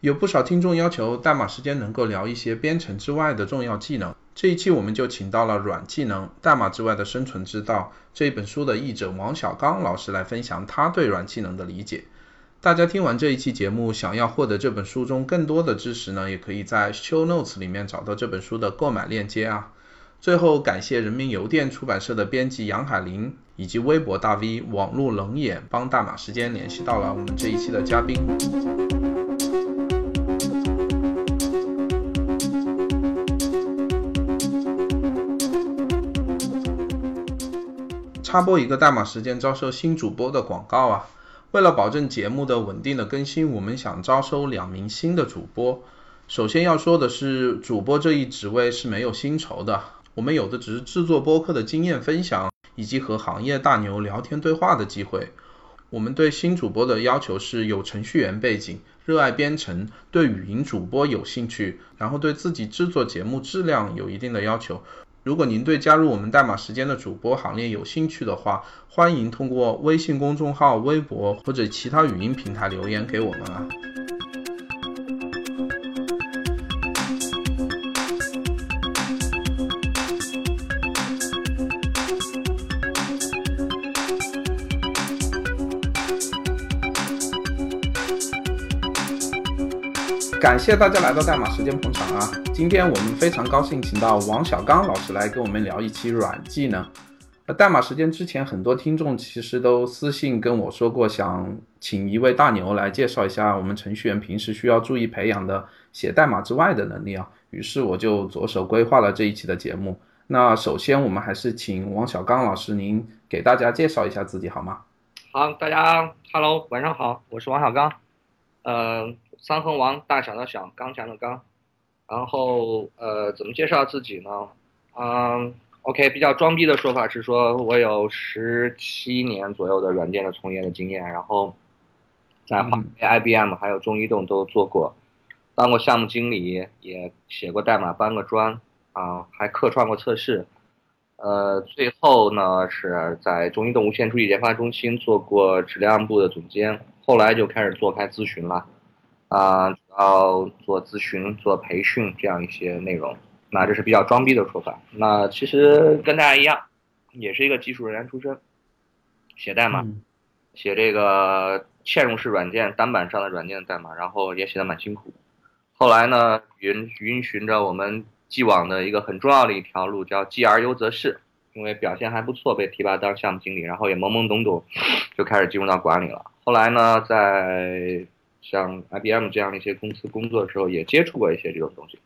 有不少听众要求代码时间能够聊一些编程之外的重要技能，这一期我们就请到了《软技能：代码之外的生存之道》这一本书的译者王小刚老师来分享他对软技能的理解。大家听完这一期节目，想要获得这本书中更多的知识呢，也可以在 Show Notes 里面找到这本书的购买链接啊。最后感谢人民邮电出版社的编辑杨海林以及微博大 V 网络冷眼帮代码时间联系到了我们这一期的嘉宾。插播一个代码时间招收新主播的广告啊！为了保证节目的稳定的更新，我们想招收两名新的主播。首先要说的是，主播这一职位是没有薪酬的，我们有的只是制作播客的经验分享，以及和行业大牛聊天对话的机会。我们对新主播的要求是有程序员背景，热爱编程，对语音主播有兴趣，然后对自己制作节目质量有一定的要求。如果您对加入我们代码时间的主播行列有兴趣的话，欢迎通过微信公众号、微博或者其他语音平台留言给我们啊。感谢大家来到代码时间捧场啊！今天我们非常高兴请到王小刚老师来跟我们聊一期软技能。呃，代码时间之前很多听众其实都私信跟我说过，想请一位大牛来介绍一下我们程序员平时需要注意培养的写代码之外的能力啊。于是我就着手规划了这一期的节目。那首先我们还是请王小刚老师您给大家介绍一下自己好吗？好，大家 Hello，晚上好，我是王小刚。呃。三横王，大小的小，刚强的刚，然后呃，怎么介绍自己呢？嗯，OK，比较装逼的说法是说，我有十七年左右的软件的从业的经验，然后在华为、IBM 还有中移动都做过，当过项目经理，也写过代码，搬过砖，啊，还客串过测试，呃，最后呢是在中移动无线处理研发中心做过质量部的总监，后来就开始做开咨询了。啊，主要做咨询、做培训这样一些内容，那这是比较装逼的说法。那其实跟大家一样，也是一个技术人员出身，写代码，写这个嵌入式软件、单板上的软件的代码，然后也写的蛮辛苦。后来呢，允允循着我们既往的一个很重要的一条路，叫继而优则仕，因为表现还不错，被提拔当项目经理，然后也懵懵懂懂 就开始进入到管理了。后来呢，在像 IBM 这样的一些公司工作的时候，也接触过一些这种东西，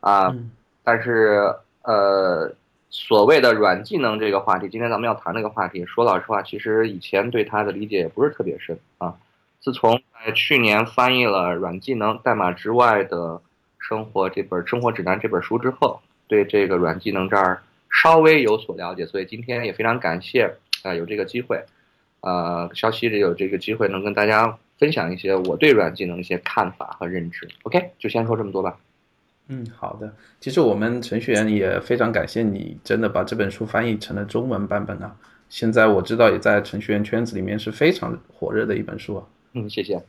啊，但是呃，所谓的软技能这个话题，今天咱们要谈这个话题，说老实话，其实以前对它的理解也不是特别深啊。自从在去年翻译了《软技能：代码之外的生活》这本生活指南这本书之后，对这个软技能这儿稍微有所了解，所以今天也非常感谢啊，有这个机会，呃，肖西有这个机会能跟大家。分享一些我对软技能一些看法和认知。OK，就先说这么多吧。嗯，好的。其实我们程序员也非常感谢你，真的把这本书翻译成了中文版本啊。现在我知道也在程序员圈子里面是非常火热的一本书啊。嗯，谢谢。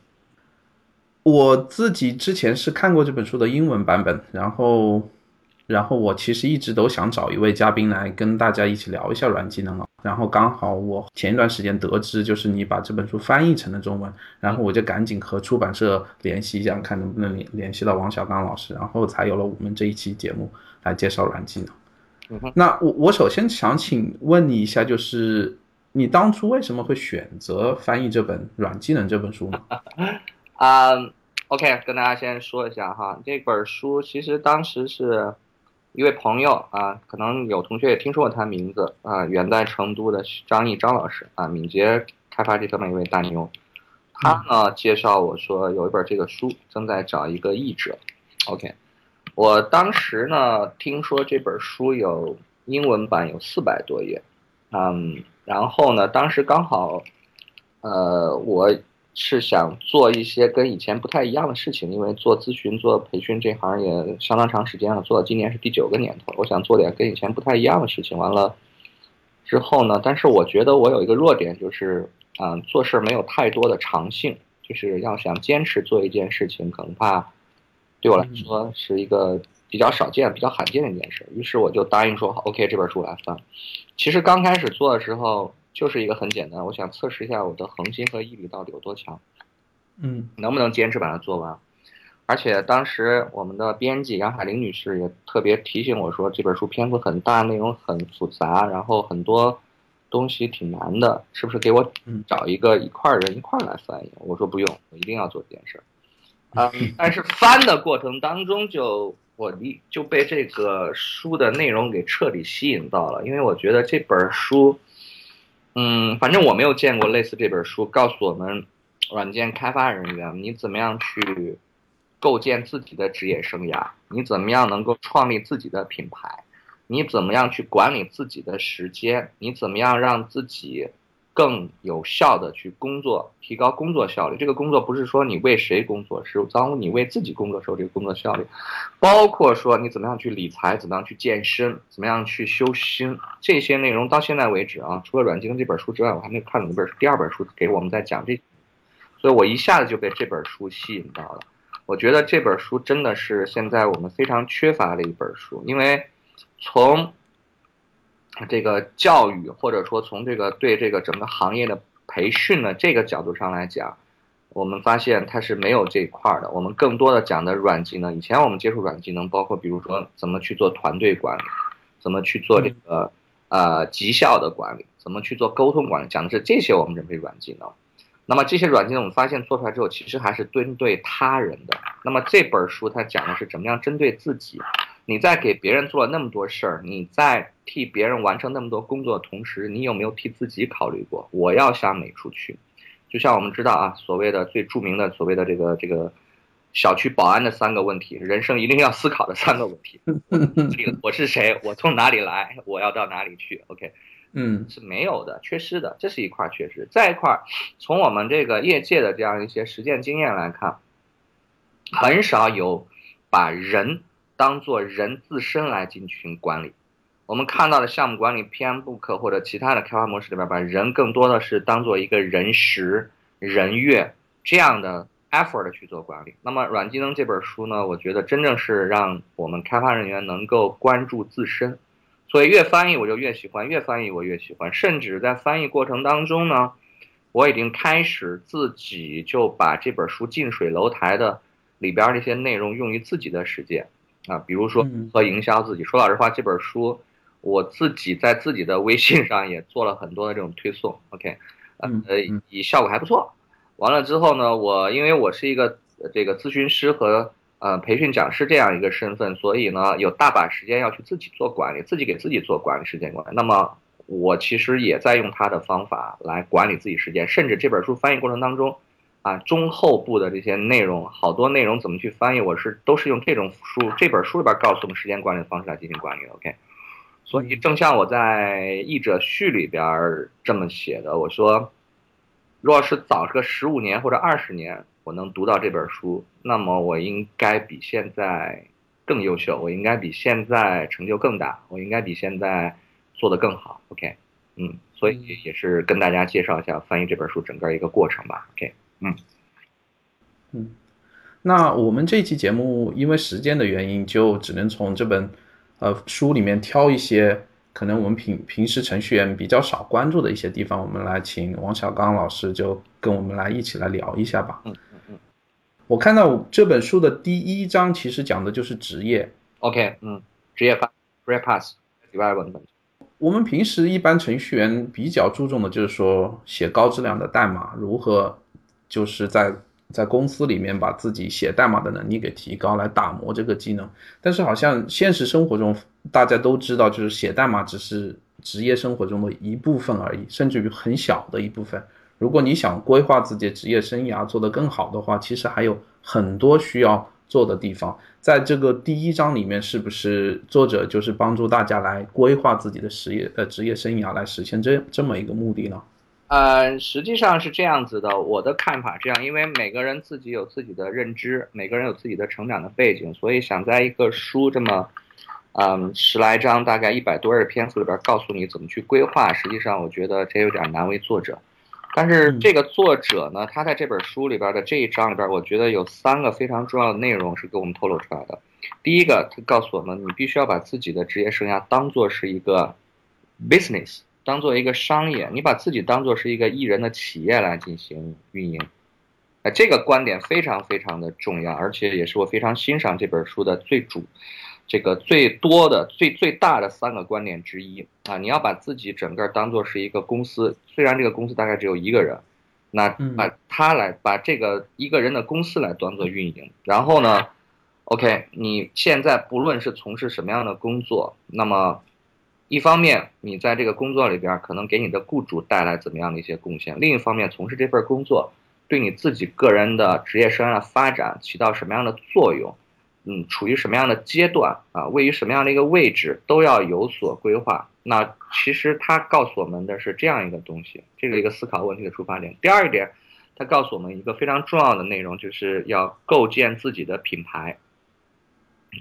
我自己之前是看过这本书的英文版本，然后。然后我其实一直都想找一位嘉宾来跟大家一起聊一下软技能了。然后刚好我前一段时间得知，就是你把这本书翻译成了中文，然后我就赶紧和出版社联系一下，看能不能联联系到王小刚老师，然后才有了我们这一期节目来介绍软技能。那我我首先想请问你一下，就是你当初为什么会选择翻译这本软技能这本书呢？啊，OK，跟大家先说一下哈，这本书其实当时是。一位朋友啊，可能有同学也听说过他名字啊，远在成都的张毅张老师啊，敏捷开发这方面一位大牛，他呢介绍我说有一本这个书正在找一个译者，OK，我当时呢听说这本书有英文版有四百多页，嗯，然后呢当时刚好，呃我。是想做一些跟以前不太一样的事情，因为做咨询、做培训这行也相当长时间了，做到今年是第九个年头。我想做点跟以前不太一样的事情。完了之后呢，但是我觉得我有一个弱点，就是嗯，做事没有太多的长性，就就是要想坚持做一件事情，可能怕对我来说是一个比较少见、比较罕见的一件事。于是我就答应说，OK，这本书我来翻。其实刚开始做的时候，就是一个很简单，我想测试一下我的恒心和毅力到底有多强，嗯，能不能坚持把它做完。而且当时我们的编辑杨海玲女士也特别提醒我说，这本书篇幅很大，内容很复杂，然后很多东西挺难的，是不是给我找一个一块人一块来翻译？我说不用，我一定要做这件事儿。嗯，但是翻的过程当中，就我离就被这个书的内容给彻底吸引到了，因为我觉得这本书，嗯，反正我没有见过类似这本书，告诉我们软件开发人员你怎么样去。构建自己的职业生涯，你怎么样能够创立自己的品牌？你怎么样去管理自己的时间？你怎么样让自己更有效的去工作，提高工作效率？这个工作不是说你为谁工作，是当你为自己工作时候，这个工作效率，包括说你怎么样去理财，怎么样去健身，怎么样去修心，这些内容到现在为止啊，除了软技能这本书之外，我还没有看哪本第二本书给我们在讲这，所以我一下子就被这本书吸引到了。我觉得这本书真的是现在我们非常缺乏的一本书，因为从这个教育或者说从这个对这个整个行业的培训的这个角度上来讲，我们发现它是没有这一块的。我们更多的讲的软技能，以前我们接触软技能，包括比如说怎么去做团队管理，怎么去做这个呃绩效的管理，怎么去做沟通管理，讲的是这些我们认为软技能。那么这些软技能我们发现做出来之后，其实还是针对他人的。那么这本书它讲的是怎么样针对自己。你在给别人做了那么多事儿，你在替别人完成那么多工作的同时，你有没有替自己考虑过？我要向哪处去？就像我们知道啊，所谓的最著名的所谓的这个这个小区保安的三个问题，人生一定要思考的三个问题。这个我是谁？我从哪里来？我要到哪里去？OK。嗯，是没有的，缺失的，这是一块缺失。再一块，从我们这个业界的这样一些实践经验来看，很少有把人当做人自身来进行管理。我们看到的项目管理 PM Book 或者其他的开发模式里边，把人更多的是当做一个人时、人月这样的 effort 去做管理。那么，软技能这本书呢，我觉得真正是让我们开发人员能够关注自身。所以越翻译我就越喜欢，越翻译我越喜欢，甚至在翻译过程当中呢，我已经开始自己就把这本书近水楼台的里边那些内容用于自己的实践啊，比如说和营销自己。说老实话，这本书我自己在自己的微信上也做了很多的这种推送，OK，呃，以效果还不错。完了之后呢，我因为我是一个这个咨询师和。呃，培训讲师这样一个身份，所以呢，有大把时间要去自己做管理，自己给自己做管理时间管理。那么，我其实也在用他的方法来管理自己时间，甚至这本书翻译过程当中，啊，中后部的这些内容，好多内容怎么去翻译，我是都是用这种书这本书里边告诉我们时间管理的方式来进行管理的。OK，所以正像我在译者序里边这么写的，我说，若是早个十五年或者二十年。我能读到这本书，那么我应该比现在更优秀，我应该比现在成就更大，我应该比现在做得更好。OK，嗯，所以也是跟大家介绍一下翻译这本书整个一个过程吧。OK，嗯，嗯，那我们这期节目因为时间的原因，就只能从这本呃书里面挑一些。可能我们平平时程序员比较少关注的一些地方，我们来请王小刚老师就跟我们来一起来聊一下吧。嗯嗯嗯。我看到这本书的第一章其实讲的就是职业。OK，嗯，职业发，career path，development。我们平时一般程序员比较注重的就是说写高质量的代码，如何就是在。在公司里面把自己写代码的能力给提高，来打磨这个技能。但是好像现实生活中，大家都知道，就是写代码只是职业生活中的一部分而已，甚至于很小的一部分。如果你想规划自己职业生涯做得更好的话，其实还有很多需要做的地方。在这个第一章里面，是不是作者就是帮助大家来规划自己的职业呃职业生涯，来实现这这么一个目的呢？呃，实际上是这样子的，我的看法这样，因为每个人自己有自己的认知，每个人有自己的成长的背景，所以想在一个书这么，嗯，十来章，大概一百多页篇幅里边告诉你怎么去规划，实际上我觉得这有点难为作者。但是这个作者呢，他在这本书里边的这一章里边，我觉得有三个非常重要的内容是给我们透露出来的。第一个，他告诉我们，你必须要把自己的职业生涯当做是一个 business，当做一个商业，你把自己当做是一个艺人的企业来进行运营。哎，这个观点非常非常的重要，而且也是我非常欣赏这本书的最主。这个最多的、最最大的三个观点之一啊，你要把自己整个当做是一个公司，虽然这个公司大概只有一个人，那把他来把这个一个人的公司来当做运营。然后呢，OK，你现在不论是从事什么样的工作，那么一方面你在这个工作里边可能给你的雇主带来怎么样的一些贡献，另一方面从事这份工作对你自己个人的职业生涯的发展起到什么样的作用。嗯，处于什么样的阶段啊？位于什么样的一个位置，都要有所规划。那其实他告诉我们的是这样一个东西，这个一个思考问题的出发点。第二点，他告诉我们一个非常重要的内容，就是要构建自己的品牌。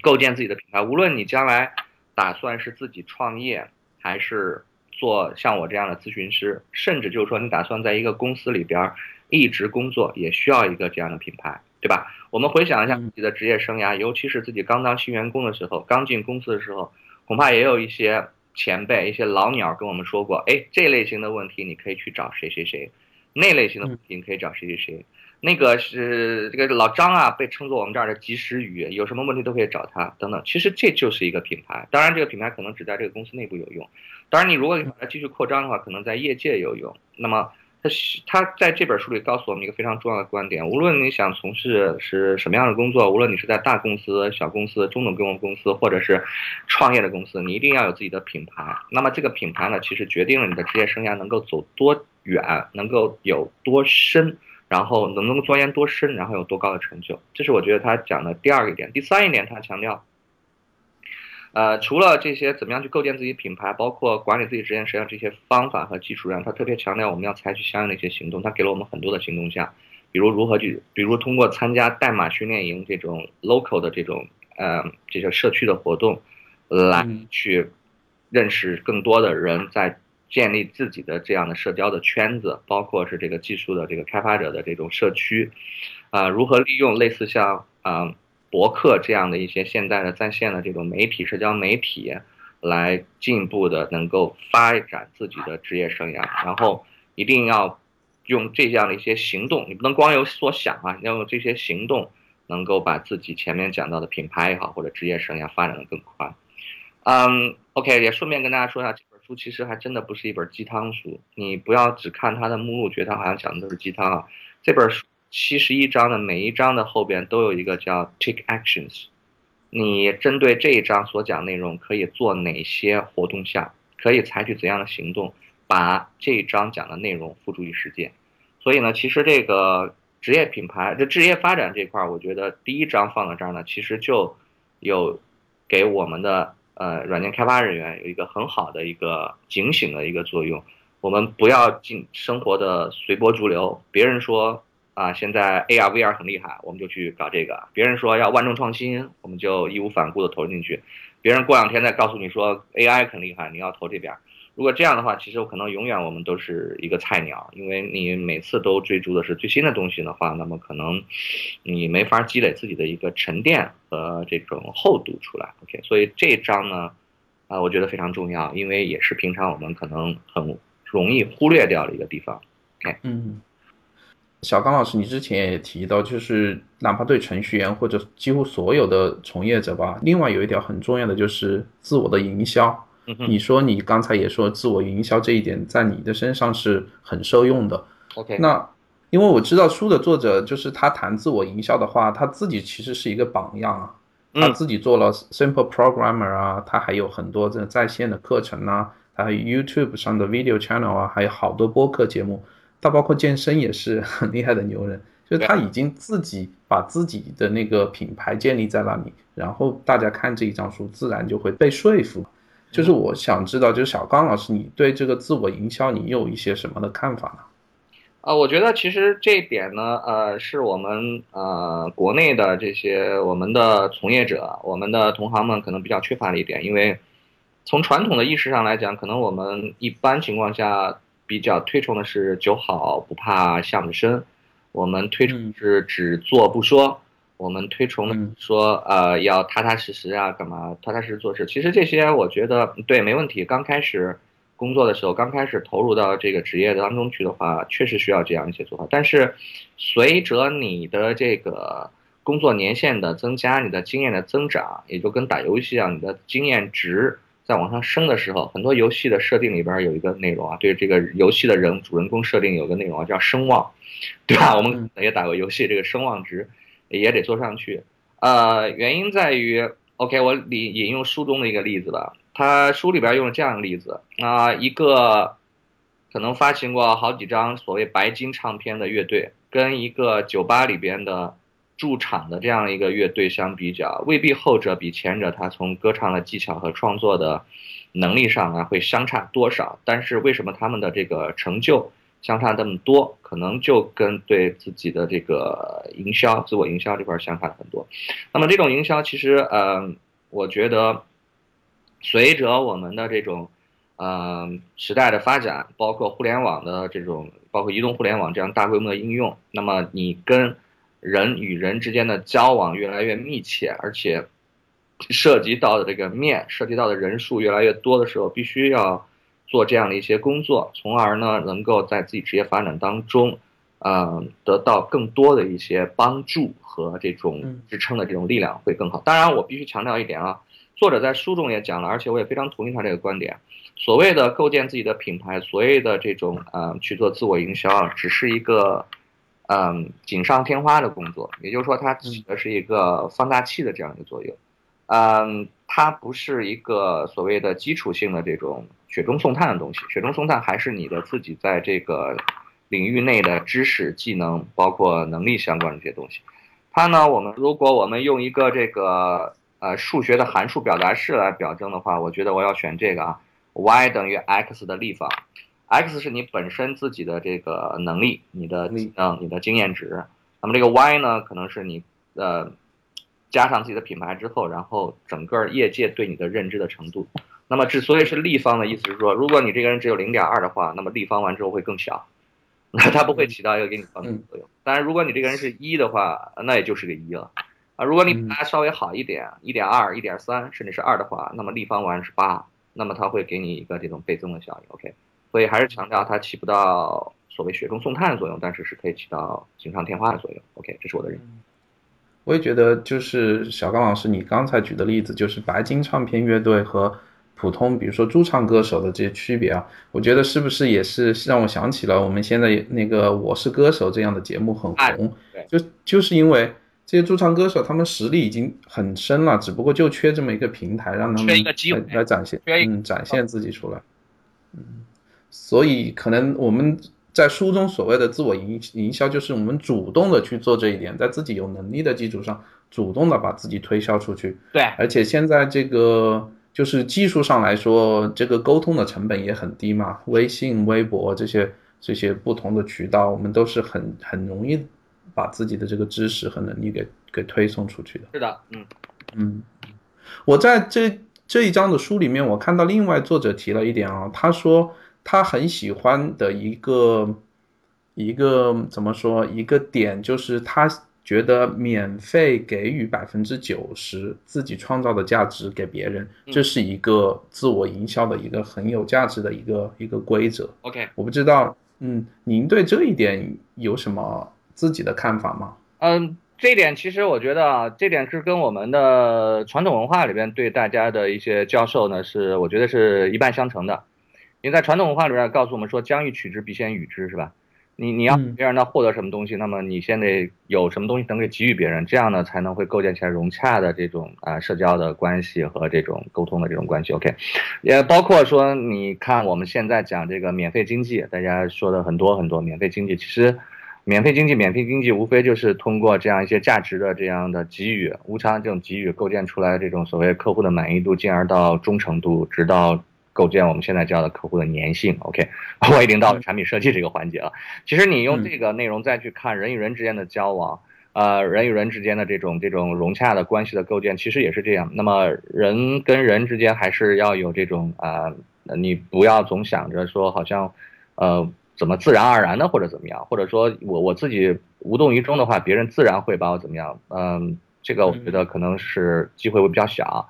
构建自己的品牌，无论你将来打算是自己创业，还是做像我这样的咨询师，甚至就是说你打算在一个公司里边一直工作，也需要一个这样的品牌。对吧？我们回想一下自己的职业生涯，尤其是自己刚当新员工的时候，刚进公司的时候，恐怕也有一些前辈、一些老鸟跟我们说过：“哎，这类型的问题你可以去找谁谁谁，那类型的问题你可以找谁谁谁。”那个是这个老张啊，被称作我们这儿的及时雨，有什么问题都可以找他等等。其实这就是一个品牌，当然这个品牌可能只在这个公司内部有用，当然你如果把它继续扩张的话，可能在业界有用。那么。他他在这本书里告诉我们一个非常重要的观点：无论你想从事是什么样的工作，无论你是在大公司、小公司、中等规模公司，或者是创业的公司，你一定要有自己的品牌。那么这个品牌呢，其实决定了你的职业生涯能够走多远，能够有多深，然后能不能钻研多深，然后有多高的成就。这是我觉得他讲的第二个点。第三一点，他强调。呃，除了这些，怎么样去构建自己品牌，包括管理自己职业实际上这些方法和技术上，他特别强调我们要采取相应的一些行动。他给了我们很多的行动项，比如如何去，比如通过参加代码训练营这种 local 的这种呃这些社区的活动，来去认识更多的人，在建立自己的这样的社交的圈子，包括是这个技术的这个开发者的这种社区，啊，如何利用类似像啊。博客这样的一些现代的在线的这种媒体、社交媒体，来进一步的能够发展自己的职业生涯，然后一定要用这样的一些行动，你不能光有所想啊，要用这些行动，能够把自己前面讲到的品牌也好，或者职业生涯发展的更快。嗯，OK，也顺便跟大家说一下，其实还真的不是一本鸡汤书，你不要只看它的目录，觉得它好像讲的都是鸡汤啊，这本书。七十一章的每一章的后边都有一个叫 Take Actions，你针对这一章所讲内容可以做哪些活动项，可以采取怎样的行动，把这一章讲的内容付诸于实践。所以呢，其实这个职业品牌、这职业发展这块，我觉得第一章放到这儿呢，其实就有给我们的呃软件开发人员有一个很好的一个警醒的一个作用。我们不要进生活的随波逐流，别人说。啊，现在 AR、VR 很厉害，我们就去搞这个。别人说要万众创新，我们就义无反顾的投进去。别人过两天再告诉你说 AI 很厉害，你要投这边。如果这样的话，其实我可能永远我们都是一个菜鸟，因为你每次都追逐的是最新的东西的话，那么可能你没法积累自己的一个沉淀和这种厚度出来。OK，所以这一章呢，啊，我觉得非常重要，因为也是平常我们可能很容易忽略掉的一个地方。OK，嗯。小刚老师，你之前也提到，就是哪怕对程序员或者几乎所有的从业者吧，另外有一条很重要的就是自我的营销。你说你刚才也说自我营销这一点在你的身上是很受用的。OK，那因为我知道书的作者就是他谈自我营销的话，他自己其实是一个榜样啊。他自己做了 Simple Programmer 啊，他还有很多这在线的课程啊，还有 YouTube 上的 Video Channel 啊，还有好多播客节目。他包括健身也是很厉害的牛人，就是他已经自己把自己的那个品牌建立在那里，然后大家看这一张书，自然就会被说服。就是我想知道，就是小刚老师，你对这个自我营销，你有一些什么的看法呢？啊，我觉得其实这一点呢，呃，是我们呃国内的这些我们的从业者，我们的同行们可能比较缺乏的一点，因为从传统的意识上来讲，可能我们一般情况下。比较推崇的是酒好不怕巷子深，我们推崇是只做不说，我们推崇的说呃要踏踏实实啊，干嘛踏踏实实做事。其实这些我觉得对没问题。刚开始工作的时候，刚开始投入到这个职业当中去的话，确实需要这样一些做法。但是随着你的这个工作年限的增加，你的经验的增长，也就跟打游戏一样，你的经验值。在往上升的时候，很多游戏的设定里边有一个内容啊，对这个游戏的人主人公设定有个内容啊，叫声望，对吧？我们也打过游戏，这个声望值也得做上去。呃，原因在于，OK，我引引用书中的一个例子吧，他书里边用了这样的例子啊，一个可能发行过好几张所谓白金唱片的乐队，跟一个酒吧里边的。驻场的这样一个乐队相比较，未必后者比前者他从歌唱的技巧和创作的能力上啊会相差多少。但是为什么他们的这个成就相差这么多？可能就跟对自己的这个营销、自我营销这块相差很多。那么这种营销其实，呃，我觉得随着我们的这种，呃，时代的发展，包括互联网的这种，包括移动互联网这样大规模的应用，那么你跟人与人之间的交往越来越密切，而且涉及到的这个面、涉及到的人数越来越多的时候，必须要做这样的一些工作，从而呢，能够在自己职业发展当中，呃，得到更多的一些帮助和这种支撑的这种力量会更好。当然，我必须强调一点啊，作者在书中也讲了，而且我也非常同意他这个观点。所谓的构建自己的品牌，所谓的这种呃去做自我营销啊，只是一个。嗯，锦上添花的工作，也就是说，它起的是一个放大器的这样一个作用。嗯，它不是一个所谓的基础性的这种雪中送炭的东西。雪中送炭还是你的自己在这个领域内的知识、技能，包括能力相关的这些东西。它呢，我们如果我们用一个这个呃数学的函数表达式来表征的话，我觉得我要选这个啊，y 等于 x 的立方。x 是你本身自己的这个能力，你的技能，你的经验值。那么这个 y 呢，可能是你呃加上自己的品牌之后，然后整个业界对你的认知的程度。那么之所以是立方的意思是说，如果你这个人只有零点二的话，那么立方完之后会更小，那它不会起到一个给你帮助的作用。当然，如果你这个人是一的话，那也就是个一了。啊，如果你比他稍微好一点，一点二、一点三，甚至是二的话，那么立方完是八，那么它会给你一个这种倍增的效应。OK。所以还是强调它起不到所谓雪中送炭的作用，但是是可以起到锦上添花的作用。OK，这是我的认识。我也觉得，就是小刚老师你刚才举的例子，就是白金唱片乐队和普通，比如说驻唱歌手的这些区别啊，我觉得是不是也是让我想起了我们现在那个《我是歌手》这样的节目很红，就就是因为这些驻唱歌手他们实力已经很深了，只不过就缺这么一个平台，让他们来展现，嗯，展现自己出来，嗯。所以，可能我们在书中所谓的自我营营销，就是我们主动的去做这一点，在自己有能力的基础上，主动的把自己推销出去。对，而且现在这个就是技术上来说，这个沟通的成本也很低嘛，微信、微博这些这些不同的渠道，我们都是很很容易把自己的这个知识和能力给给推送出去的。是的，嗯嗯，我在这这一章的书里面，我看到另外作者提了一点啊，他说。他很喜欢的一个一个怎么说一个点，就是他觉得免费给予百分之九十自己创造的价值给别人，这是一个自我营销的一个很有价值的一个一个规则。OK，我不知道，嗯，您对这一点有什么自己的看法吗？嗯，这一点其实我觉得啊，这点是跟我们的传统文化里边对大家的一些教授呢，是我觉得是一脉相承的。因为在传统文化里面告诉我们说，将欲取之，必先予之，是吧？你你要别人呢获得什么东西，那么你先得有什么东西能给给予别人，这样呢才能会构建起来融洽的这种啊社交的关系和这种沟通的这种关系。OK，也包括说，你看我们现在讲这个免费经济，大家说的很多很多免费经济，其实免费经济、免费经济无非就是通过这样一些价值的这样的给予，无偿这种给予，构建出来这种所谓客户的满意度，进而到忠诚度，直到。构建我们现在叫的客户的粘性，OK，我已经到了产品设计这个环节了。其实你用这个内容再去看人与人之间的交往，呃，人与人之间的这种这种融洽的关系的构建，其实也是这样。那么人跟人之间还是要有这种啊，你不要总想着说好像。呃，怎么自然而然的或者怎么样，或者说我我自己无动于衷的话，别人自然会把我怎么样？嗯，这个我觉得可能是机会会比较小。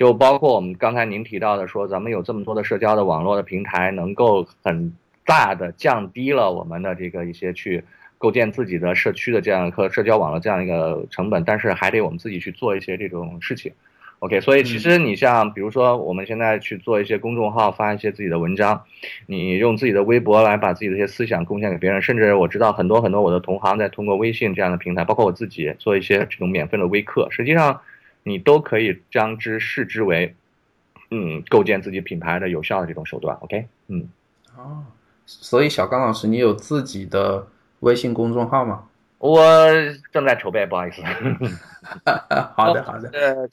就包括我们刚才您提到的，说咱们有这么多的社交的网络的平台，能够很大的降低了我们的这个一些去构建自己的社区的这样和社交网络这样一个成本，但是还得我们自己去做一些这种事情。OK，所以其实你像比如说我们现在去做一些公众号，发一些自己的文章，你用自己的微博来把自己的一些思想贡献给别人，甚至我知道很多很多我的同行在通过微信这样的平台，包括我自己做一些这种免费的微课，实际上。你都可以将之视之为，嗯，构建自己品牌的有效的这种手段。OK，嗯，哦，所以小刚老师，你有自己的微信公众号吗？我正在筹备，不好意思。好的，好的。呃，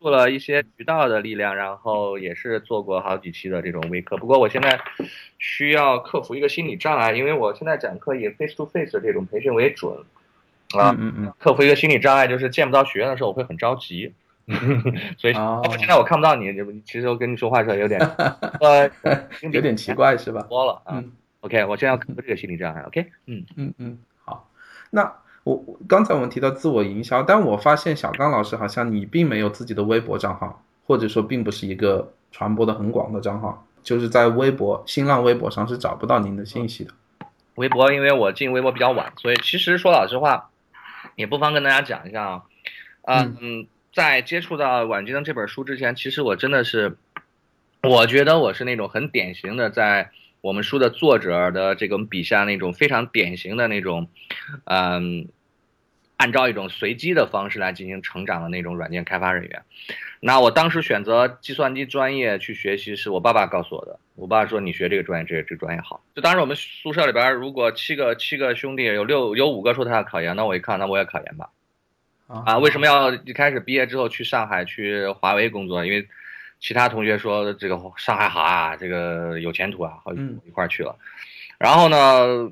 做了一些渠道的力量，然后也是做过好几期的这种微课。不过我现在需要克服一个心理障碍，因为我现在讲课以 face to face 的这种培训为准。啊，嗯嗯，克服一个心理障碍，就是见不到学院的时候，我会很着急，所以现在我看不到你，其实我跟你说话的时候有点 呃有点奇怪是吧？多了啊。OK，我现在要克服这个心理障碍。OK，嗯嗯嗯，好。那我刚才我们提到自我营销，但我发现小刚老师好像你并没有自己的微博账号，或者说并不是一个传播的很广的账号，就是在微博、新浪微博上是找不到您的信息的。微博，因为我进微博比较晚，所以其实说老实话。也不妨跟大家讲一下啊，嗯，在接触到《晚金灯》这本书之前，其实我真的是，我觉得我是那种很典型的，在我们书的作者的这种笔下那种非常典型的那种，嗯，按照一种随机的方式来进行成长的那种软件开发人员。那我当时选择计算机专业去学习，是我爸爸告诉我的。我爸说：“你学这个专业，这这专业好。”就当时我们宿舍里边，如果七个七个兄弟，有六有五个说他要考研，那我一看，那我也考研吧。啊，为什么要一开始毕业之后去上海去华为工作？因为其他同学说这个上海好啊，这个有前途啊，好一块去了。然后呢，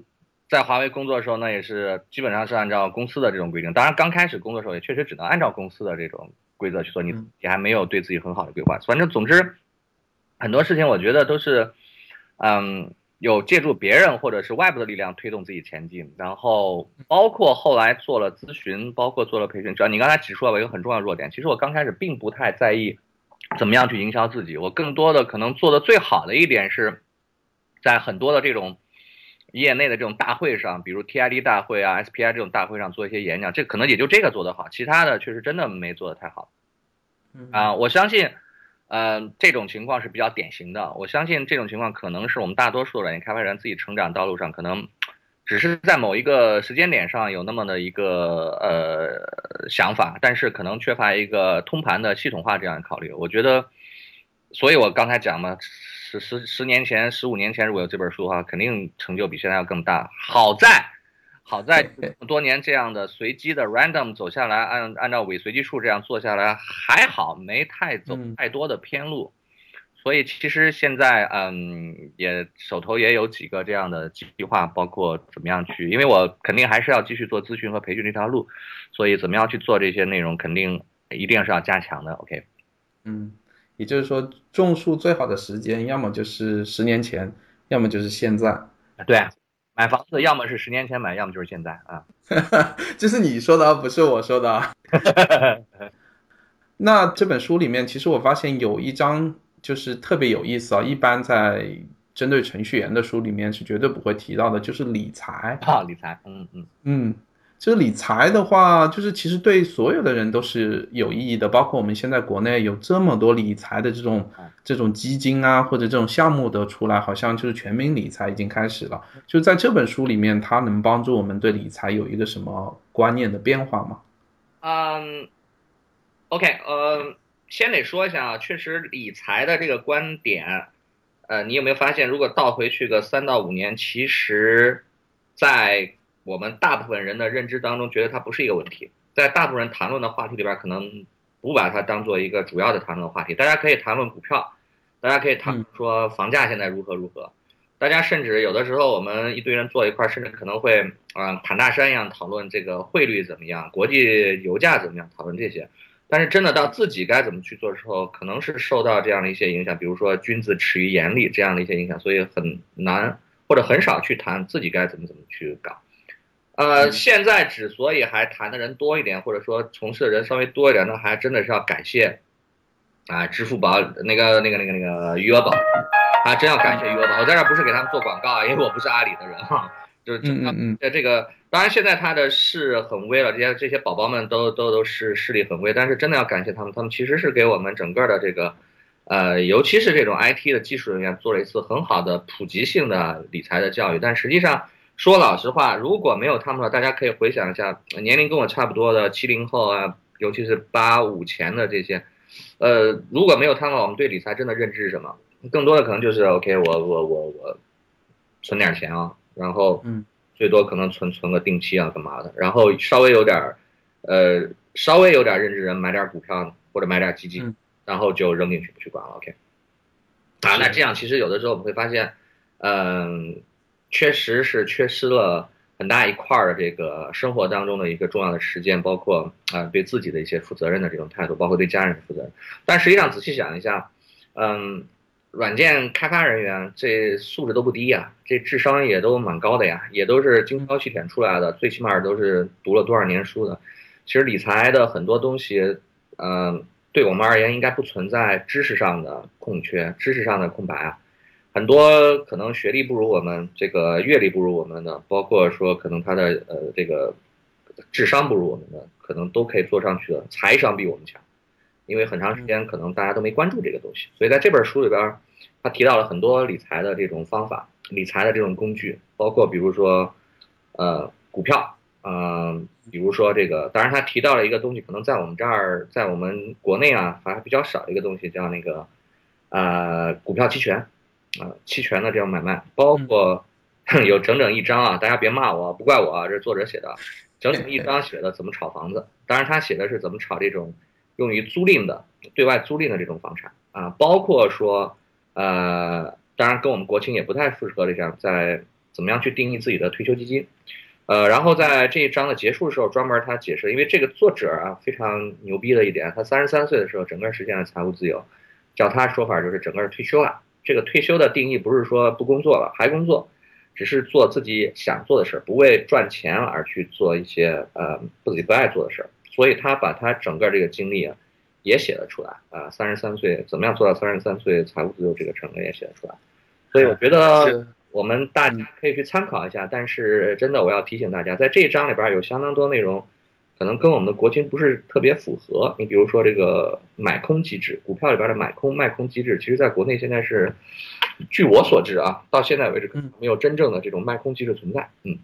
在华为工作的时候，那也是基本上是按照公司的这种规定。当然，刚开始工作的时候也确实只能按照公司的这种。规则去做，你你还没有对自己很好的规划。反正总之，很多事情我觉得都是，嗯，有借助别人或者是外部的力量推动自己前进。然后包括后来做了咨询，包括做了培训。只要你刚才指出了我一个很重要的弱点，其实我刚开始并不太在意怎么样去营销自己。我更多的可能做的最好的一点是，在很多的这种。业内的这种大会上，比如 TID 大会啊、SPI 这种大会上做一些演讲，这可能也就这个做得好，其他的确实真的没做得太好。啊，我相信，呃，这种情况是比较典型的。我相信这种情况可能是我们大多数软件开发人自己成长道路上，可能只是在某一个时间点上有那么的一个呃想法，但是可能缺乏一个通盘的系统化这样的考虑。我觉得，所以我刚才讲嘛。十十年前、十五年前，如果有这本书的话，肯定成就比现在要更大。好在，好在这么多年这样的随机的 random 走下来，按按照伪随机数这样做下来，还好没太走太多的偏路。所以其实现在，嗯，也手头也有几个这样的计划，包括怎么样去，因为我肯定还是要继续做咨询和培训这条路，所以怎么样去做这些内容，肯定一定是要加强的。OK，嗯。也就是说，种树最好的时间，要么就是十年前，要么就是现在。对，买房子要么是十年前买，要么就是现在啊。这是你说的，不是我说的。那这本书里面，其实我发现有一章就是特别有意思啊，一般在针对程序员的书里面是绝对不会提到的，就是理财啊，理财，嗯嗯嗯。就是理财的话，就是其实对所有的人都是有意义的，包括我们现在国内有这么多理财的这种这种基金啊，或者这种项目的出来，好像就是全民理财已经开始了。就在这本书里面，它能帮助我们对理财有一个什么观念的变化吗？嗯，OK，呃，先得说一下啊，确实理财的这个观点，呃，你有没有发现，如果倒回去个三到五年，其实，在我们大部分人的认知当中，觉得它不是一个问题。在大部分人谈论的话题里边，可能不把它当做一个主要的谈论话题。大家可以谈论股票，大家可以谈说房价现在如何如何。大家甚至有的时候，我们一堆人坐一块，甚至可能会啊侃大山一样讨论这个汇率怎么样，国际油价怎么样，讨论这些。但是真的到自己该怎么去做的时候，可能是受到这样的一些影响，比如说君子耻于言厉这样的一些影响，所以很难。或者很少去谈自己该怎么怎么去搞。呃，现在之所以还谈的人多一点，或者说从事的人稍微多一点，那还真的是要感谢啊，支付宝那个那个那个那个余额宝，还真要感谢余额宝。我在这不是给他们做广告啊，因为我不是阿里的人哈，就是嗯呃这个，当然现在他的势很微了，这些这些宝宝们都都都是势力很微，但是真的要感谢他们，他们其实是给我们整个的这个呃，尤其是这种 IT 的技术人员做了一次很好的普及性的理财的教育，但实际上。说老实话，如果没有他们的话，大家可以回想一下，年龄跟我差不多的七零后啊，尤其是八五前的这些，呃，如果没有他们，我们对理财真的认知是什么？更多的可能就是 OK，我我我我存点钱啊，然后嗯，最多可能存存个定期啊，干嘛的？然后稍微有点呃，稍微有点认知人买点股票或者买点基金，然后就扔进去不去管了。OK，啊，那这样其实有的时候我们会发现，嗯。确实是缺失了很大一块儿的这个生活当中的一个重要的实践，包括啊对自己的一些负责任的这种态度，包括对家人的负责任。但实际上仔细想一下，嗯，软件开发人员这素质都不低呀，这智商也都蛮高的呀，也都是精挑细选出来的，最起码都是读了多少年书的。其实理财的很多东西，嗯，对我们而言应该不存在知识上的空缺，知识上的空白啊。很多可能学历不如我们，这个阅历不如我们的，包括说可能他的呃这个智商不如我们的，可能都可以做上去的，财商比我们强，因为很长时间可能大家都没关注这个东西，所以在这本书里边，他提到了很多理财的这种方法，理财的这种工具，包括比如说呃股票，嗯，比如说这个，当然他提到了一个东西，可能在我们这儿，在我们国内啊还比较少的一个东西，叫那个呃股票期权。啊，期权的这种买卖，包括 有整整一章啊，大家别骂我，不怪我啊，这是作者写的，整整一章写的怎么炒房子。当然他写的是怎么炒这种用于租赁的、对外租赁的这种房产啊，包括说呃，当然跟我们国情也不太符合这样，在怎么样去定义自己的退休基金。呃，然后在这一章的结束的时候，专门他解释，因为这个作者啊非常牛逼的一点，他三十三岁的时候整个实现了财务自由，叫他说法就是整个退休了。这个退休的定义不是说不工作了还工作，只是做自己想做的事儿，不为赚钱而去做一些呃自己不爱做的事儿。所以他把他整个这个经历啊也写了出来啊，三十三岁怎么样做到三十三岁财务自由这个成果也写了出来。所以我觉得我们大家可以去参考一下。但是真的我要提醒大家，在这一章里边有相当多内容。可能跟我们的国情不是特别符合。你比如说这个买空机制，股票里边的买空卖空机制，其实在国内现在是，据我所知啊，到现在为止可能没有真正的这种卖空机制存在。嗯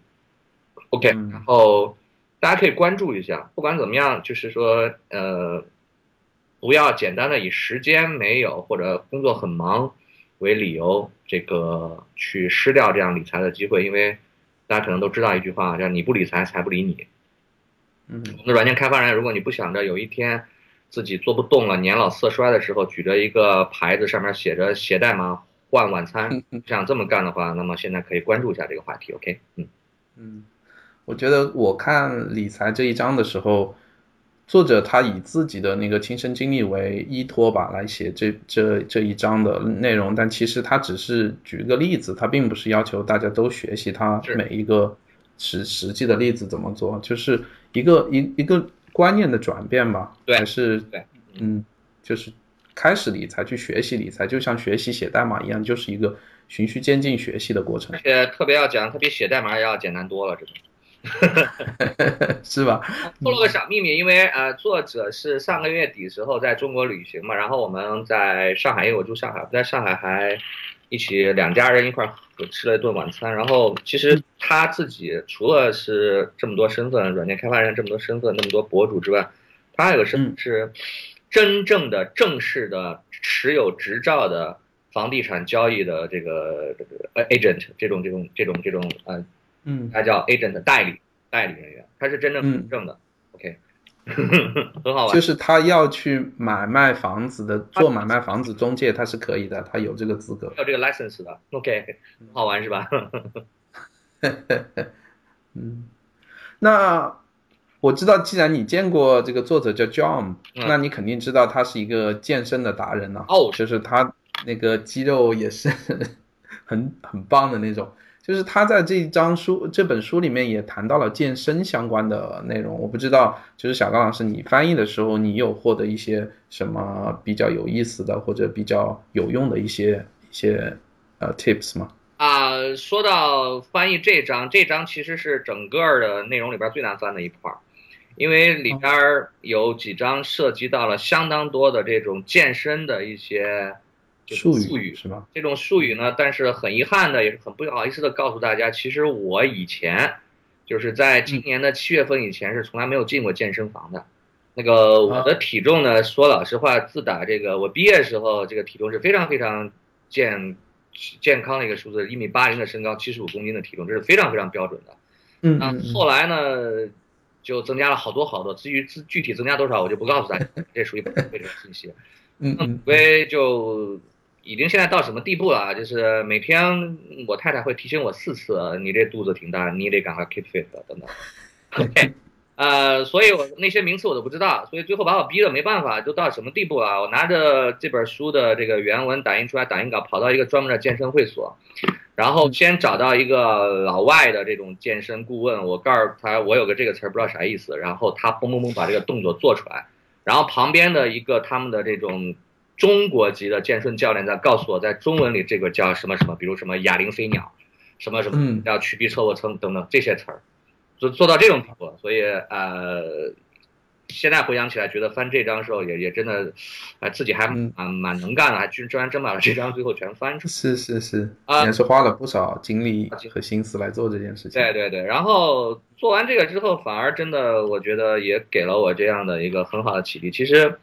，OK，然后大家可以关注一下。不管怎么样，就是说呃，不要简单的以时间没有或者工作很忙为理由，这个去失掉这样理财的机会。因为大家可能都知道一句话，叫“你不理财，财不理你”。嗯，我们的软件开发人，如果你不想着有一天自己做不动了、年老色衰的时候，举着一个牌子上面写着“携带吗？换晚餐”，想这么干的话，那么现在可以关注一下这个话题。OK，嗯。嗯，我觉得我看理财这一章的时候，作者他以自己的那个亲身经历为依托吧，来写这这这一章的内容，但其实他只是举一个例子，他并不是要求大家都学习他每一个实实际的例子怎么做，就是。一个一一个观念的转变吧，还是对，嗯，就是开始理财去学习理财，就像学习写代码一样，就是一个循序渐进学习的过程。而且特别要讲，它比写代码要简单多了，这个，是吧？透露个小秘密，因为呃，作者是上个月底时候在中国旅行嘛，然后我们在上海，因为我住上海，在上海还。一起两家人一块儿吃了一顿晚餐，然后其实他自己除了是这么多身份，软件开发人这么多身份，那么多博主之外，他还有个身份是真正的正式的持有执照的房地产交易的这个 agent，这种这种这种这种呃，嗯，他叫 agent 代理代理人员，他是真正正的，OK。很好玩，就是他要去买卖房子的，做买卖房子中介，他是可以的，他有这个资格，有这个 license 的。OK，好玩是吧？嗯，那我知道，既然你见过这个作者叫 John，那你肯定知道他是一个健身的达人呢。哦，就是他那个肌肉也是 很很棒的那种。就是他在这张书这本书里面也谈到了健身相关的内容。我不知道，就是小刚老师，你翻译的时候，你有获得一些什么比较有意思的或者比较有用的一些一些呃 tips 吗？啊，说到翻译这章，这章其实是整个的内容里边最难翻的一块儿，因为里边有几章涉及到了相当多的这种健身的一些术术语，是吧？这种术语呢，但是很遗憾的，也是很不好意思的告诉大家，其实我以前就是在今年的七月份以前是从来没有进过健身房的。那个我的体重呢，说老实话，自打这个我毕业时候，这个体重是非常非常健。健康的一个数字，一米八零的身高，七十五公斤的体重，这是非常非常标准的。嗯，那后来呢，就增加了好多好多。至于具体增加多少，我就不告诉大家，这属于不备的信息。嗯嗯，为就已经现在到什么地步了？就是每天我太太会提醒我四次，你这肚子挺大，你得赶快 keep fit 等等。OK。呃，所以我那些名词我都不知道，所以最后把我逼的没办法，就到什么地步了？我拿着这本书的这个原文打印出来打印稿，跑到一个专门的健身会所，然后先找到一个老外的这种健身顾问，我告诉他我有个这个词儿不知道啥意思，然后他嘣嘣嘣把这个动作做出来，然后旁边的一个他们的这种中国籍的健身教练在告诉我在中文里这个叫什么什么，比如什么哑铃飞鸟，什么什么要曲臂侧卧撑等等这些词儿。做做到这种地步，所以呃，现在回想起来，觉得翻这张时候也也真的，啊，自己还蛮蛮能干的，还居居然真把这张最后全翻出来。是是是，也是花了不少精力和心思来做这件事情。对对对，然后做完这个之后，反而真的我觉得也给了我这样的一个很好的启迪。其实，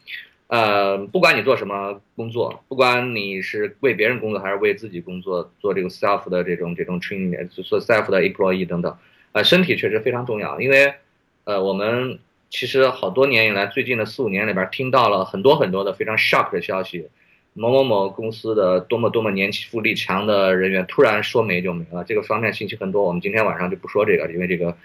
呃，不管你做什么工作，不管你是为别人工作还是为自己工作，做这个 self 的这种这种 training，做 self 的 employee 等等。呃，身体确实非常重要，因为，呃，我们其实好多年以来，最近的四五年里边，听到了很多很多的非常 shock 的消息，某某某公司的多么多么年富力强的人员突然说没就没了，这个方面信息很多，我们今天晚上就不说这个，因为这个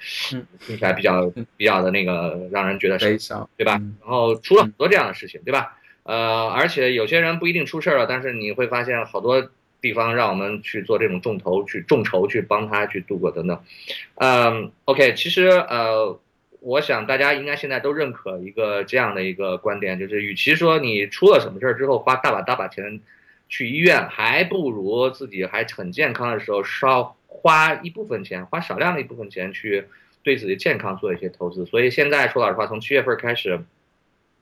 听起来比较比较的那个让人觉得悲伤，对吧？然后出了很多这样的事情，对吧？呃，而且有些人不一定出事儿了，但是你会发现好多。地方让我们去做这种众筹，去众筹，去帮他去度过等等。嗯，OK，其实呃，我想大家应该现在都认可一个这样的一个观点，就是与其说你出了什么事儿之后花大把大把钱去医院，还不如自己还很健康的时候稍花一部分钱，花少量的一部分钱去对自己健康做一些投资。所以现在说老实话，从七月份开始，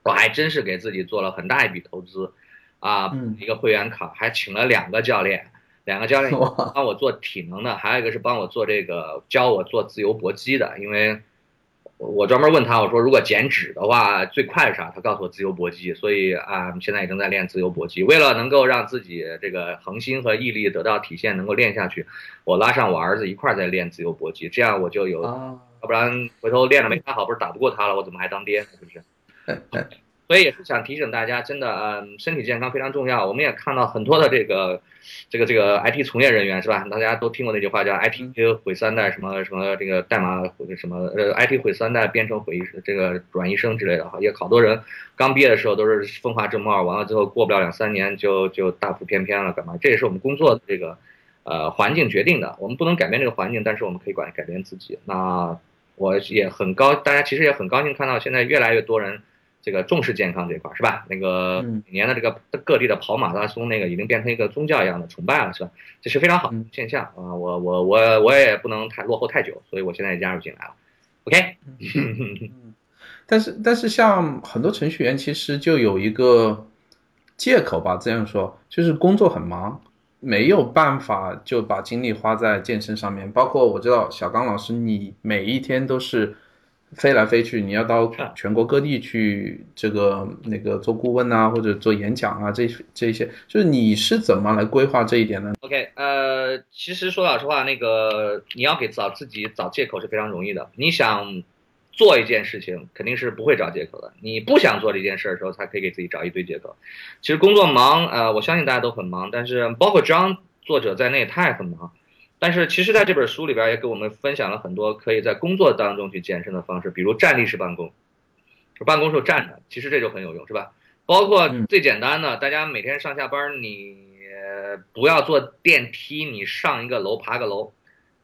我还真是给自己做了很大一笔投资。啊，一个会员卡，还请了两个教练，两个教练 帮我做体能的，还有一个是帮我做这个教我做自由搏击的。因为我专门问他，我说如果减脂的话最快是啥？他告诉我自由搏击。所以啊，现在也正在练自由搏击。为了能够让自己这个恒心和毅力得到体现，能够练下去，我拉上我儿子一块儿在练自由搏击，这样我就有，要不然回头练了没他好，不是打不过他了，我怎么还当爹？是不是？所以也是想提醒大家，真的，嗯，身体健康非常重要。我们也看到很多的这个，这个这个 IT 从业人员是吧？大家都听过那句话叫 “IT 毁三代”，什么什么这个代码什么呃，IT 毁三代，编程毁一这个转医生之类的哈。也好多人刚毕业的时候都是风华正茂，完了之后过不了两三年就就大腹便便了，干嘛？这也是我们工作的这个呃环境决定的。我们不能改变这个环境，但是我们可以管改变自己。那我也很高，大家其实也很高兴看到现在越来越多人。这个重视健康这块是吧？那个每年的这个各地的跑马拉松，那个已经变成一个宗教一样的崇拜了，是吧？这是非常好的现象啊！我我我我也不能太落后太久，所以我现在也加入进来了。OK，但是但是像很多程序员其实就有一个借口吧，这样说就是工作很忙，没有办法就把精力花在健身上面。包括我知道小刚老师，你每一天都是。飞来飞去，你要到全国各地去，这个那个做顾问啊，或者做演讲啊，这这些，就是你是怎么来规划这一点呢？OK，呃，其实说老实话，那个你要给找自己找借口是非常容易的。你想做一件事情，肯定是不会找借口的。你不想做这件事的时候，才可以给自己找一堆借口。其实工作忙，呃，我相信大家都很忙，但是包括 John 作者在内，他也很忙。但是其实，在这本书里边也给我们分享了很多可以在工作当中去健身的方式，比如站立式办公，办公时候站着，其实这就很有用，是吧？包括最简单的，大家每天上下班，你不要坐电梯，你上一个楼爬个楼，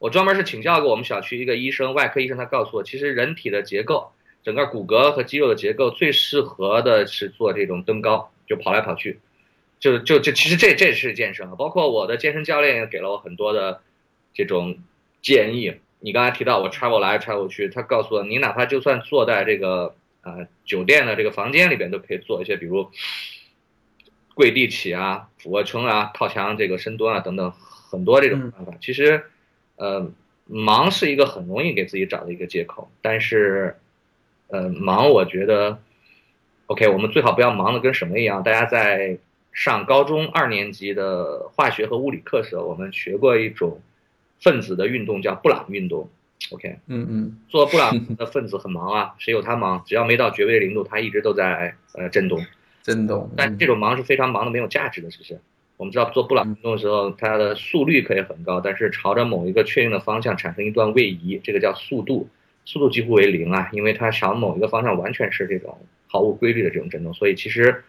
我专门是请教过我们小区一个医生，外科医生，他告诉我，其实人体的结构，整个骨骼和肌肉的结构最适合的是做这种登高，就跑来跑去，就就就其实这这是健身啊，包括我的健身教练也给了我很多的这种建议。你刚才提到我 travel 来 travel 去，他告诉我，你哪怕就算坐在这个呃酒店的这个房间里边，都可以做一些，比如跪地起啊、俯卧撑啊、靠墙这个深蹲啊等等，很多这种办法。其实。呃，忙是一个很容易给自己找的一个借口，但是，呃，忙我觉得，OK，我们最好不要忙的跟什么一样。大家在上高中二年级的化学和物理课时候，我们学过一种分子的运动，叫布朗运动。OK，嗯嗯，做布朗的分子很忙啊，谁有他忙？只要没到绝对零度，它一直都在呃振动，振动。但这种忙是非常忙的，没有价值的，是不是？我们知道做布朗运动的时候，它的速率可以很高，但是朝着某一个确定的方向产生一段位移，这个叫速度，速度几乎为零啊，因为它朝某一个方向完全是这种毫无规律的这种振动。所以其实，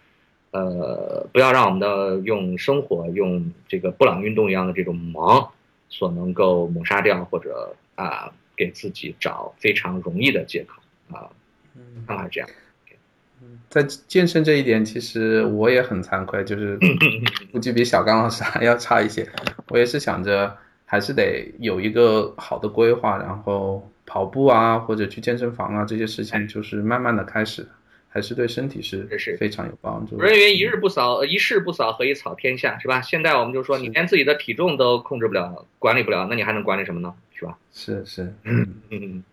呃，不要让我们的用生活用这个布朗运动一样的这种忙所能够抹杀掉，或者啊给自己找非常容易的借口啊，看法是这样。在健身这一点，其实我也很惭愧，就是 估计比小刚老师还要差一些。我也是想着，还是得有一个好的规划，然后跑步啊，或者去健身房啊，这些事情就是慢慢的开始，还是对身体是非常有帮助。古人云一日不扫，一事不扫，何以扫天下？是吧？现在我们就说，你连自己的体重都控制不了，管理不了，那你还能管理什么呢？是吧？是是，嗯嗯。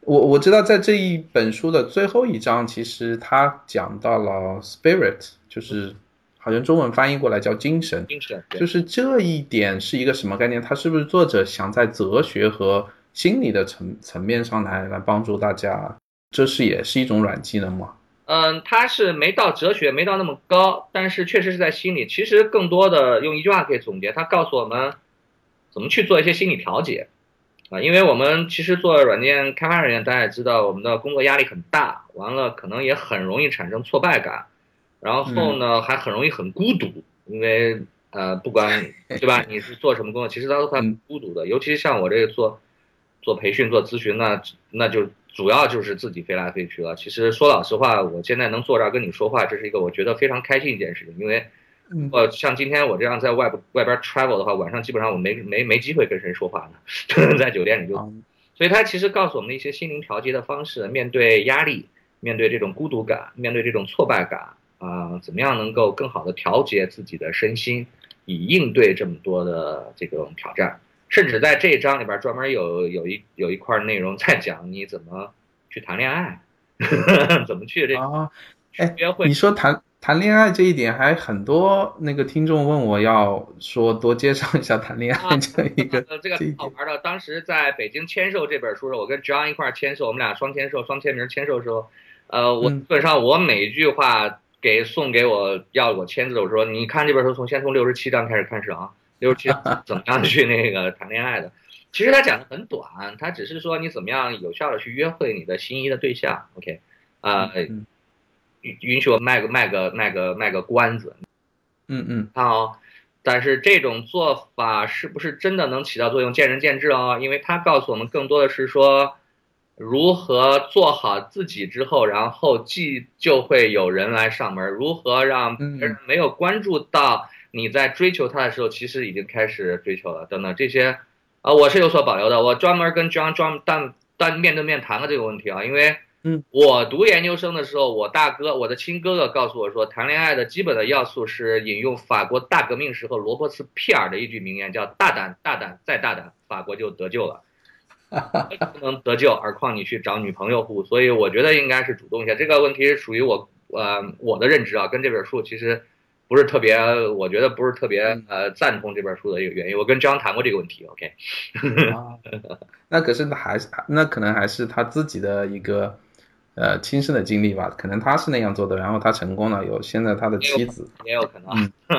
我我知道，在这一本书的最后一章，其实他讲到了 spirit，就是好像中文翻译过来叫精神。精神，就是这一点是一个什么概念？他是不是作者想在哲学和心理的层层面上来来帮助大家？这是也是一种软技能吗？嗯，他是没到哲学，没到那么高，但是确实是在心理。其实更多的用一句话可以总结，他告诉我们怎么去做一些心理调节。啊，因为我们其实做软件开发人员，大家也知道，我们的工作压力很大，完了可能也很容易产生挫败感，然后呢还很容易很孤独，因为呃不管 对吧，你是做什么工作，其实它都很孤独的，尤其像我这个做做培训、做咨询，那那就主要就是自己飞来飞去了。其实说老实话，我现在能坐这儿跟你说话，这是一个我觉得非常开心一件事情，因为。呃，像今天我这样在外外边 travel 的话，晚上基本上我没没没机会跟谁说话呢，在酒店里就，所以他其实告诉我们一些心灵调节的方式，面对压力，面对这种孤独感，面对这种挫败感啊，怎么样能够更好的调节自己的身心，以应对这么多的这种挑战。甚至在这一章里边专门有有一有一块内容在讲你怎么去谈恋爱，怎么去这啊，哎，你说谈。谈恋爱这一点还很多，那个听众问我要说多介绍一下谈恋爱这一个，这个好玩的。当时在北京签售这本书的时候，我跟 John 一块签售，我们俩双签售、双签名签售的时候，呃，我基本上我每一句话给送给我要我签字的，我说你看这本书从先从六十七章开始开始啊，六十七怎么样去那个谈恋爱的？其实他讲的很短，他只是说你怎么样有效的去约会你的心仪的对象。OK，啊。允许我卖个卖个卖个卖个关子，嗯嗯，看哦，但是这种做法是不是真的能起到作用，见仁见智哦。因为他告诉我们更多的是说，如何做好自己之后，然后既就会有人来上门，如何让别人没有关注到你在追求他的时候，其实已经开始追求了等等这些，啊，我是有所保留的。我专门跟 John 专但但面对面谈了这个问题啊，因为。嗯，我读研究生的时候，我大哥，我的亲哥哥告诉我说，谈恋爱的基本的要素是引用法国大革命时候罗伯茨皮尔的一句名言，叫“大胆，大胆，再大胆，法国就得救了”。不能得救，而况你去找女朋友户。所以我觉得应该是主动一些。这个问题是属于我，呃，我的认知啊，跟这本书其实不是特别，我觉得不是特别呃赞同这本书的一个原因。我跟张谈过这个问题，OK。那可是还是那可能还是他自己的一个。呃，亲身的经历吧，可能他是那样做的，然后他成功了，有现在他的妻子也有可能。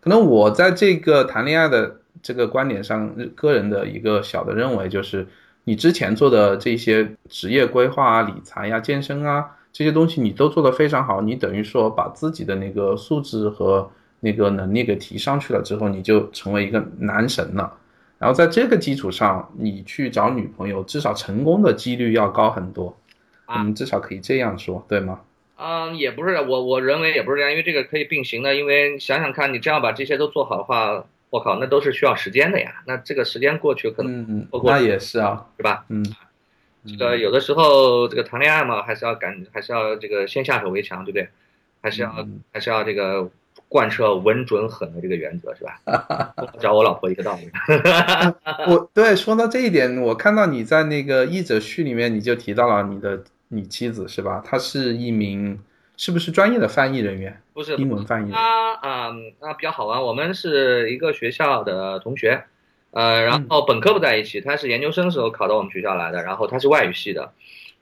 可能我在这个谈恋爱的这个观点上，个人的一个小的认为就是，你之前做的这些职业规划啊、理财呀、健身啊这些东西，你都做得非常好，你等于说把自己的那个素质和那个能力给提上去了之后，你就成为一个男神了。然后在这个基础上，你去找女朋友，至少成功的几率要高很多。我们至少可以这样说，对吗？嗯，也不是，我我认为也不是这样，因为这个可以并行的。因为想想看，你这样把这些都做好的话，我靠，那都是需要时间的呀。那这个时间过去，可能嗯那也是啊，对吧？嗯，这个有的时候这个谈恋爱嘛，还是要敢，还是要这个先下手为强，对不对？还是要还是要这个贯彻稳准狠的这个原则，是吧？找我老婆一个道理。我对说到这一点，我看到你在那个译者序里面，你就提到了你的。你妻子是吧？她是一名是不是专业的翻译人员？不是英文翻译。她啊，那比较好玩。我们是一个学校的同学，呃，然后本科不在一起。他是研究生时候考到我们学校来的，然后他是外语系的。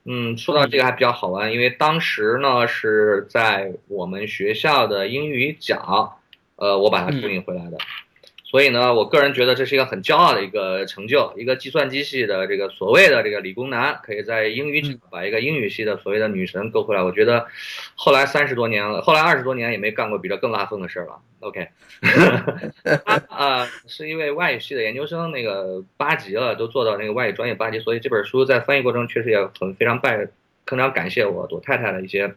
嗯，说到这个还比较好玩，因为当时呢是在我们学校的英语角，呃，我把他吸引回来的。所以呢，我个人觉得这是一个很骄傲的一个成就。一个计算机系的这个所谓的这个理工男，可以在英语把一个英语系的所谓的女神勾回来。我觉得，后来三十多年了，后来二十多年也没干过比这更拉风的事儿了。OK，他 啊 是一位外语系的研究生，那个八级了，都做到那个外语专业八级。所以这本书在翻译过程中确实也很非常拜，非常感谢我我太太的一些，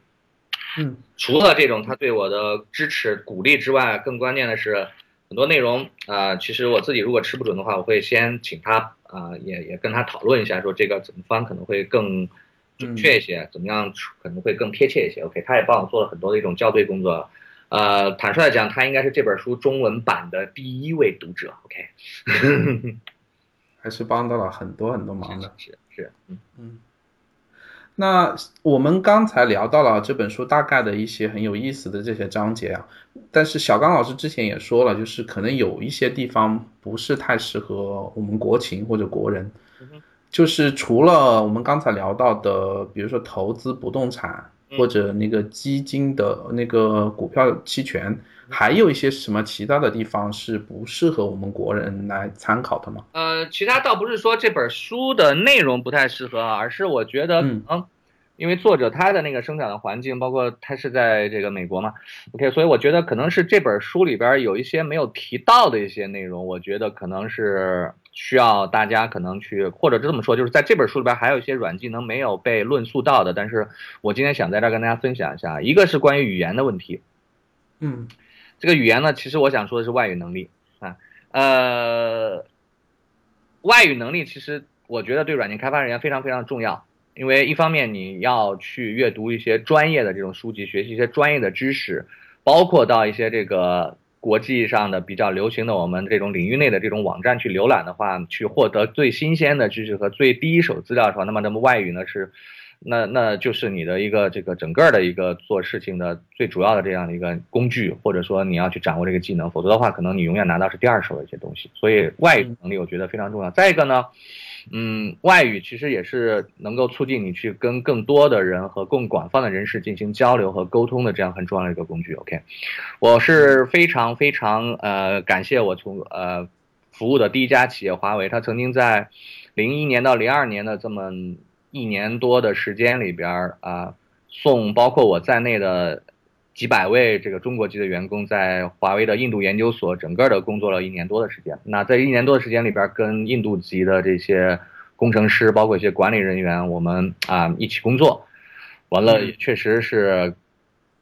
嗯，除了这种他对我的支持鼓励之外，更关键的是。很多内容啊，其实我自己如果吃不准的话，我会先请他啊，也也跟他讨论一下，说这个怎么翻可能会更准确一些，怎么样可能会更贴切一些。OK，他也帮我做了很多的一种校对工作。呃，坦率的讲，他应该是这本书中文版的第一位读者。OK，还是帮到了很多很多忙的。是是，嗯嗯。那我们刚才聊到了这本书大概的一些很有意思的这些章节啊，但是小刚老师之前也说了，就是可能有一些地方不是太适合我们国情或者国人，就是除了我们刚才聊到的，比如说投资不动产或者那个基金的那个股票期权，还有一些什么其他的地方是不适合我们国人来参考的吗？呃，其他倒不是说这本书的内容不太适合，而是我觉得嗯。因为作者他的那个生长的环境，包括他是在这个美国嘛，OK，所以我觉得可能是这本书里边有一些没有提到的一些内容，我觉得可能是需要大家可能去，或者这么说，就是在这本书里边还有一些软技能没有被论述到的，但是我今天想在这儿跟大家分享一下，一个是关于语言的问题，嗯，这个语言呢，其实我想说的是外语能力啊，呃，外语能力其实我觉得对软件开发人员非常非常重要。因为一方面你要去阅读一些专业的这种书籍，学习一些专业的知识，包括到一些这个国际上的比较流行的我们这种领域内的这种网站去浏览的话，去获得最新鲜的知识和最第一手资料的话，那么那么外语呢是，那那就是你的一个这个整个的一个做事情的最主要的这样的一个工具，或者说你要去掌握这个技能，否则的话可能你永远拿到是第二手的一些东西。所以外语能力我觉得非常重要。再一个呢。嗯，嗯外语其实也是能够促进你去跟更多的人和更广泛的人士进行交流和沟通的这样很重要的一个工具。OK，我是非常非常呃感谢我从呃服务的第一家企业华为，它曾经在零一年到零二年的这么一年多的时间里边啊，送包括我在内的。几百位这个中国籍的员工在华为的印度研究所整个的工作了一年多的时间。那在一年多的时间里边，跟印度籍的这些工程师，包括一些管理人员，我们啊一起工作，完了确实是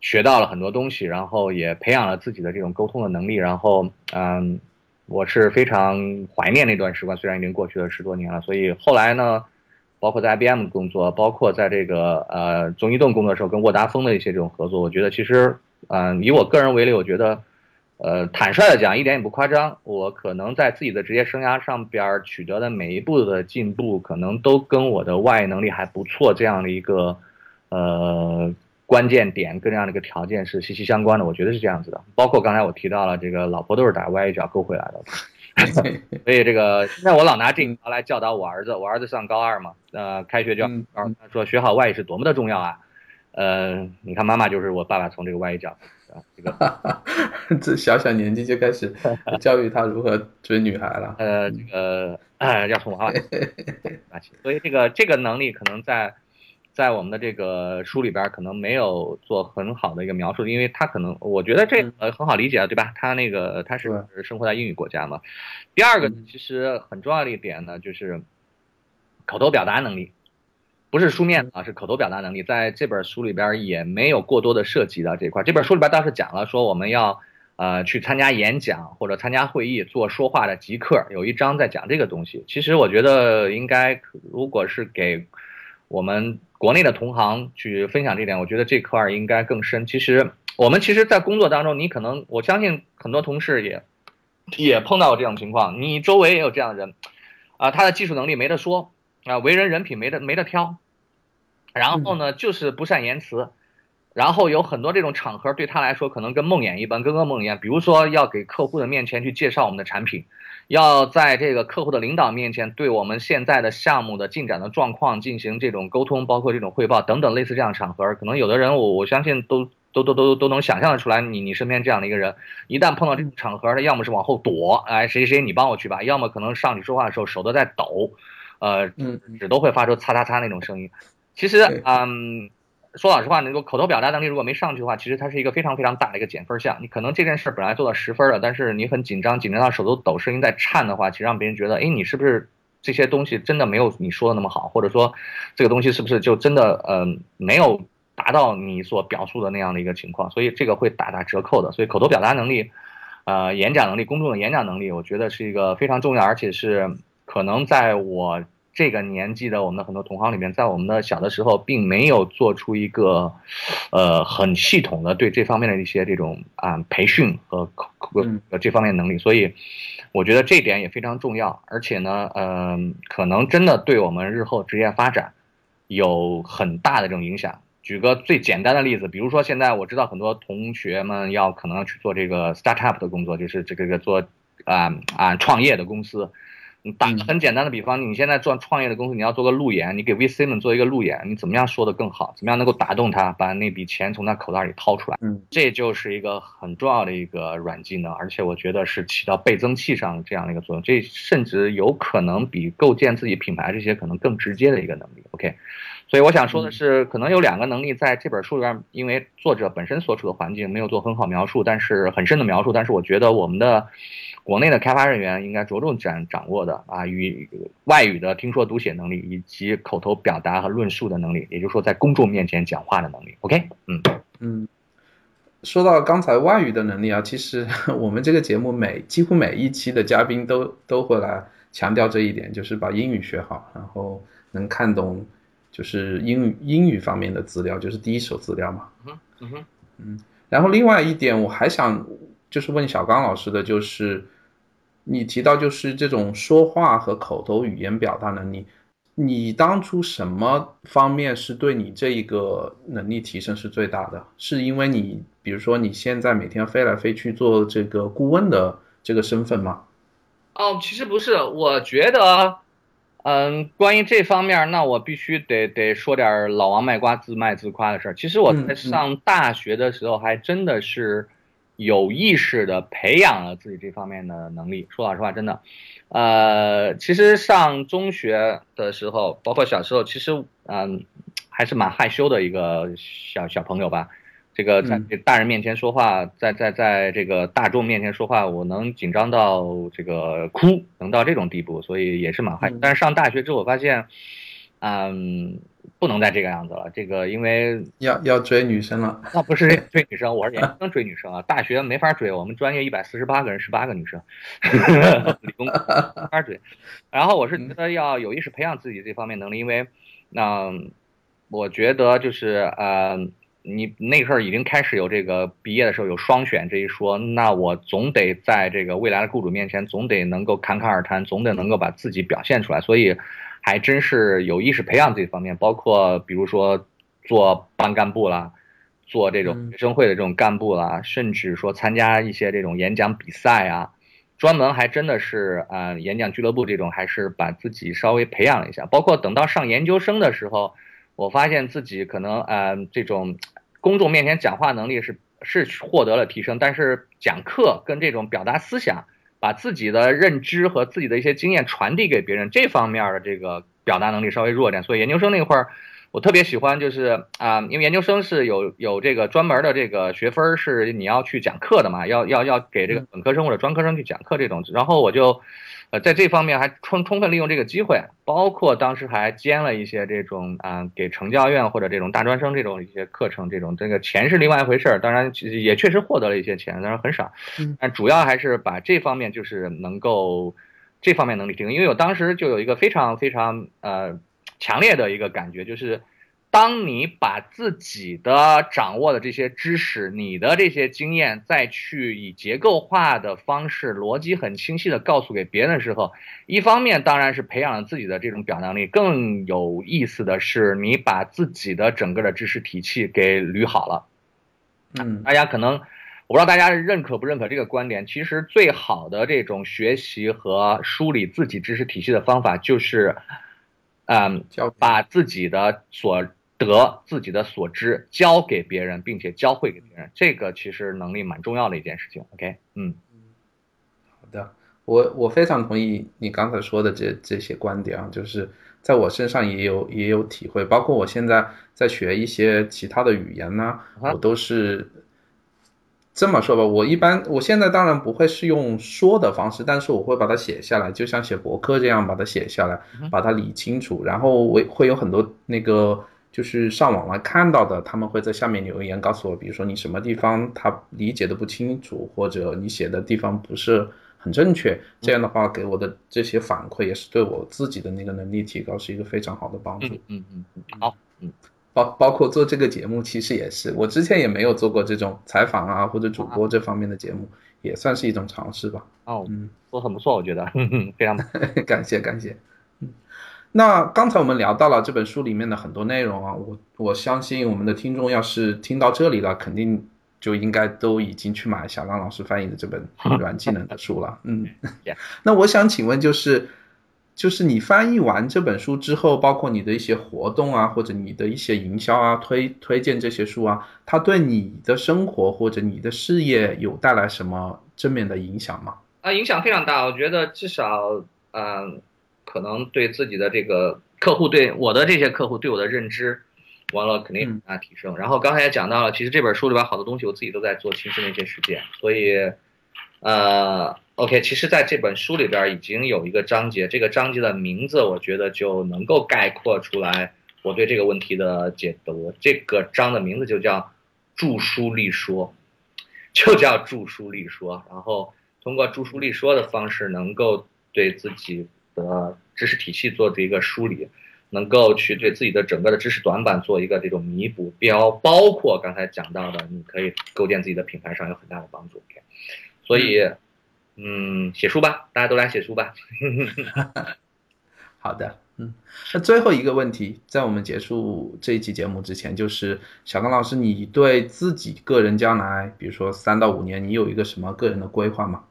学到了很多东西，然后也培养了自己的这种沟通的能力。然后嗯，我是非常怀念那段时光，虽然已经过去了十多年了。所以后来呢？包括在 IBM 工作，包括在这个呃中移动工作的时候，跟沃达丰的一些这种合作，我觉得其实，嗯，以我个人为例，我觉得，呃，坦率的讲，一点也不夸张，我可能在自己的职业生涯上边取得的每一步的进步，可能都跟我的外语能力还不错这样的一个，呃，关键点跟这样的一个条件是息息相关的。我觉得是这样子的。包括刚才我提到了这个老婆都是打外语脚勾回来的。所以这个现在我老拿这一条来教导我儿子，我儿子上高二嘛，呃，开学就要他说学好外语是多么的重要啊，呃，你看妈妈就是我爸爸从这个外语教啊，这个这小小年纪就开始教育他如何追女孩了，呃，这个要从娃娃 所以这个这个能力可能在在我们的这个书里边可能没有做很好的一个描述，因为他可能我觉得这呃很好理解，对吧？他那个他是生活在英语国家嘛。第二个其实很重要的一点呢，就是口头表达能力，不是书面啊，是口头表达能力，在这本书里边也没有过多的涉及到这块。这本书里边倒是讲了说我们要呃去参加演讲或者参加会议做说话的即刻，有一章在讲这个东西。其实我觉得应该如果是给我们国内的同行去分享这点，我觉得这块应该更深。其实我们其实，在工作当中，你可能我相信很多同事也也碰到过这种情况，你周围也有这样的人，啊，他的技术能力没得说，啊，为人人品没得没得挑，然后呢，就是不善言辞，然后有很多这种场合对他来说可能跟梦魇一般，跟噩梦一样。比如说要给客户的面前去介绍我们的产品。要在这个客户的领导面前，对我们现在的项目的进展的状况进行这种沟通，包括这种汇报等等类似这样的场合，可能有的人我我相信都都都都都能想象的出来，你你身边这样的一个人，一旦碰到这种场合，他要么是往后躲，哎谁谁你帮我去吧，要么可能上去说话的时候手都在抖，呃，纸都会发出擦擦擦那种声音。其实，嗯。说老实话，你如果口头表达能力如果没上去的话，其实它是一个非常非常大的一个减分项。你可能这件事本来做到十分了，但是你很紧张，紧张到手都抖，声音在颤的话，其实让别人觉得，哎，你是不是这些东西真的没有你说的那么好，或者说这个东西是不是就真的呃没有达到你所表述的那样的一个情况？所以这个会大打折扣的。所以口头表达能力，呃，演讲能力，公众的演讲能力，我觉得是一个非常重要，而且是可能在我。这个年纪的我们的很多同行里面，在我们的小的时候，并没有做出一个，呃，很系统的对这方面的一些这种啊培训和呃这方面能力，所以我觉得这点也非常重要，而且呢，嗯，可能真的对我们日后职业发展有很大的这种影响。举个最简单的例子，比如说现在我知道很多同学们要可能去做这个 startup 的工作，就是这个个做啊啊创业的公司。你打个很简单的比方，你现在做创业的公司，你要做个路演，你给 VC 们做一个路演，你怎么样说的更好？怎么样能够打动他，把那笔钱从他口袋里掏出来？嗯，这就是一个很重要的一个软技能，而且我觉得是起到倍增器上这样的一个作用，这甚至有可能比构建自己品牌这些可能更直接的一个能力。OK，所以我想说的是，可能有两个能力在这本书里边，因为作者本身所处的环境没有做很好描述，但是很深的描述，但是我觉得我们的。国内的开发人员应该着重掌掌握的啊，与外语的听说读写能力，以及口头表达和论述的能力，也就是说在公众面前讲话的能力。OK，嗯嗯，说到刚才外语的能力啊，其实 我们这个节目每几乎每一期的嘉宾都都会来强调这一点，就是把英语学好，然后能看懂就是英语英语方面的资料，就是第一手资料嘛。嗯嗯哼嗯，然后另外一点我还想就是问小刚老师的就是。你提到就是这种说话和口头语言表达能力，你当初什么方面是对你这一个能力提升是最大的？是因为你比如说你现在每天飞来飞去做这个顾问的这个身份吗？哦，其实不是，我觉得，嗯，关于这方面，那我必须得得说点老王卖瓜自卖自夸的事儿。其实我在上大学的时候还真的是。有意识的培养了自己这方面的能力。说老实话，真的，呃，其实上中学的时候，包括小时候，其实嗯，还是蛮害羞的一个小小朋友吧。这个在大人面前说话，在在在这个大众面前说话，我能紧张到这个哭，能到这种地步，所以也是蛮害。但是上大学之后，我发现，嗯。不能再这个样子了，这个因为要要追女生了。那不是 追女生，我是研究生追女生啊。大学没法追，我们专业一百四十八个人，十八个女生，理工没法追。然后我是觉得要有意识培养自己这方面能力，因为那我觉得就是呃，你那会儿已经开始有这个毕业的时候有双选这一说，那我总得在这个未来的雇主面前，总得能够侃侃而谈，总得能够把自己表现出来，所以。还真是有意识培养这方面，包括比如说做班干部啦，做这种学生会的这种干部啦，甚至说参加一些这种演讲比赛啊，专门还真的是啊演讲俱乐部这种，还是把自己稍微培养了一下。包括等到上研究生的时候，我发现自己可能呃这种公众面前讲话能力是是获得了提升，但是讲课跟这种表达思想。把自己的认知和自己的一些经验传递给别人，这方面的这个表达能力稍微弱点，所以研究生那会儿，我特别喜欢就是啊，因为研究生是有有这个专门的这个学分是你要去讲课的嘛，要要要给这个本科生或者专科生去讲课这种，然后我就。呃，在这方面还充充分利用这个机会，包括当时还兼了一些这种啊，给成教院或者这种大专生这种一些课程，这种这个钱是另外一回事儿，当然也确实获得了一些钱，但是很少，但主要还是把这方面就是能够这方面能力提升，因为我当时就有一个非常非常呃强烈的一个感觉，就是。当你把自己的掌握的这些知识、你的这些经验，再去以结构化的方式、逻辑很清晰的告诉给别人的时候，一方面当然是培养了自己的这种表达力，更有意思的是，你把自己的整个的知识体系给捋好了。嗯，大家可能我不知道大家认可不认可这个观点，其实最好的这种学习和梳理自己知识体系的方法，就是，嗯，把自己的所得自己的所知教给别人，并且教会给别人，这个其实能力蛮重要的一件事情。OK，嗯，好的，我我非常同意你刚才说的这这些观点啊，就是在我身上也有也有体会，包括我现在在学一些其他的语言呢，我都是这么说吧。我一般我现在当然不会是用说的方式，但是我会把它写下来，就像写博客这样把它写下来，把它理清楚，然后我会有很多那个。就是上网来看到的，他们会在下面留言告诉我，比如说你什么地方他理解的不清楚，或者你写的地方不是很正确，这样的话给我的这些反馈也是对我自己的那个能力提高是一个非常好的帮助。嗯嗯嗯，好，嗯，包包括做这个节目其实也是，我之前也没有做过这种采访啊或者主播这方面的节目，也算是一种尝试吧。哦，嗯，做很不错，我觉得，非常感谢 感谢。那刚才我们聊到了这本书里面的很多内容啊，我我相信我们的听众要是听到这里了，肯定就应该都已经去买小刚老师翻译的这本软技能的书了。嗯，那我想请问，就是就是你翻译完这本书之后，包括你的一些活动啊，或者你的一些营销啊、推推荐这些书啊，它对你的生活或者你的事业有带来什么正面的影响吗？啊，影响非常大，我觉得至少嗯。可能对自己的这个客户，对我的这些客户对我的认知，完了肯定很大提升。然后刚才也讲到了，其实这本书里边好多东西我自己都在做亲身的一些实践。所以，呃，OK，其实在这本书里边已经有一个章节，这个章节的名字我觉得就能够概括出来我对这个问题的解读。这个章的名字就叫“著书立说”，就叫“著书立说”。然后通过著书立说的方式，能够对自己。的知识体系做这一个梳理，能够去对自己的整个的知识短板做一个这种弥补，标包括刚才讲到的，你可以构建自己的品牌上有很大的帮助。所以，嗯，写书吧，大家都来写书吧。好的，嗯，那最后一个问题，在我们结束这一期节目之前，就是小刚老师，你对自己个人将来，比如说三到五年，你有一个什么个人的规划吗？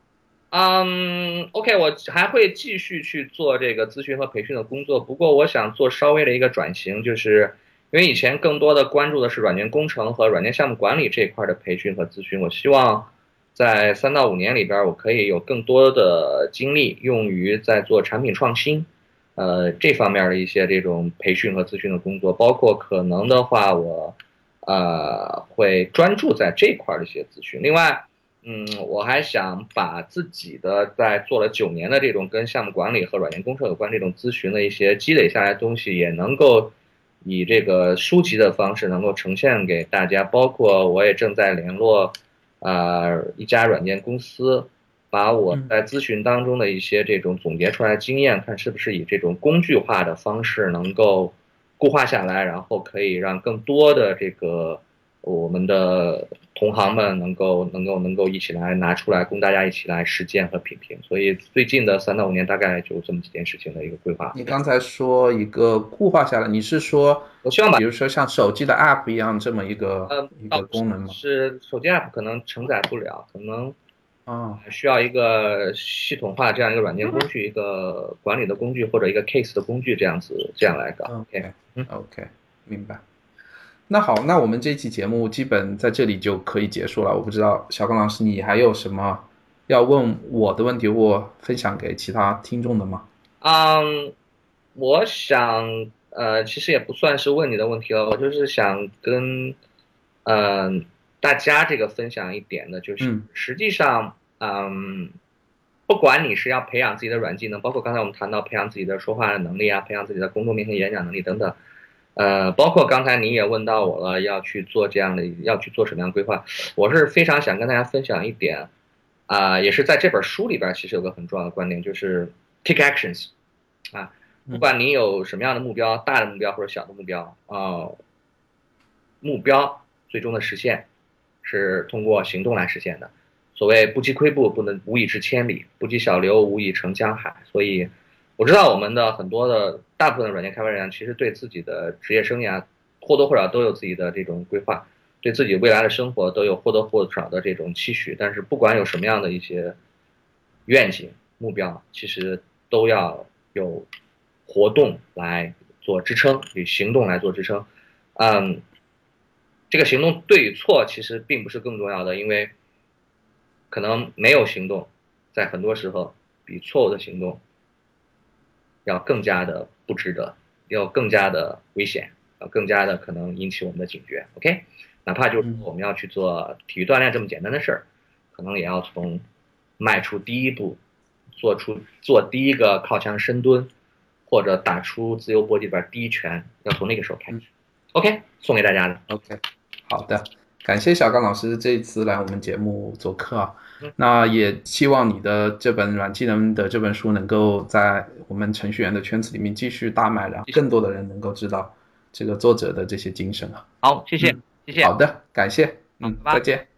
嗯，OK，我还会继续去做这个咨询和培训的工作，不过我想做稍微的一个转型，就是因为以前更多的关注的是软件工程和软件项目管理这一块的培训和咨询，我希望在三到五年里边，我可以有更多的精力用于在做产品创新，呃，这方面的一些这种培训和咨询的工作，包括可能的话，我呃会专注在这块的一些咨询，另外。嗯，我还想把自己的在做了九年的这种跟项目管理和软件工程有关这种咨询的一些积累下来的东西，也能够以这个书籍的方式能够呈现给大家。包括我也正在联络，啊，一家软件公司，把我在咨询当中的一些这种总结出来的经验，看是不是以这种工具化的方式能够固化下来，然后可以让更多的这个。我们的同行们能够能够能够一起来拿出来供大家一起来实践和品评，所以最近的三到五年大概就这么几件事情的一个规划。你刚才说一个固化下来，你是说我希望把，比如说像手机的 App 一样这么一个呃一个功能吗？是手机 App 可能承载不了，可能啊需要一个系统化这样一个软件工具，一个管理的工具或者一个 case 的工具这样子这样来搞。OK，嗯，OK，明白。那好，那我们这期节目基本在这里就可以结束了。我不知道小刚老师，你还有什么要问我的问题或分享给其他听众的吗？嗯，我想呃，其实也不算是问你的问题了，我就是想跟嗯大家这个分享一点的，就是嗯实际上，嗯，不管你是要培养自己的软技能，包括刚才我们谈到培养自己的说话的能力啊，培养自己的公众面前演讲能力等等，呃，包括刚才你也问到我了，要去做这样的，要去做什么样的规划，我是非常想跟大家分享一点，啊、也是在这本书里边其实有个很重要的观点，就是 take actions，啊，不管你有什么样的目标，大的目标或者小的目标，啊、目标最终的实现是通过行动来实现的。所谓不积跬步，不能无以至千里；不积小流，无以成江海。所以，我知道我们的很多的大部分的软件开发人员，其实对自己的职业生涯或多或少都有自己的这种规划，对自己未来的生活都有或多或少的这种期许。但是，不管有什么样的一些愿景、目标，其实都要有活动来做支撑，与行动来做支撑。嗯，这个行动对与错其实并不是更重要的，因为可能没有行动，在很多时候比错误的行动要更加的不值得，要更加的危险，要更加的可能引起我们的警觉。OK，哪怕就是我们要去做体育锻炼这么简单的事儿，可能也要从迈出第一步，做出做第一个靠墙深蹲，或者打出自由搏击里边第一拳，要从那个时候开始。OK，送给大家的。OK，好的，感谢小刚老师这一次来我们节目做客啊嗯。那也希望你的这本软技能的这本书能够在我们程序员的圈子里面继续大卖，然后更多的人能够知道这个作者的这些精神啊。好，谢谢，谢谢。好的，感谢，嗯，再见。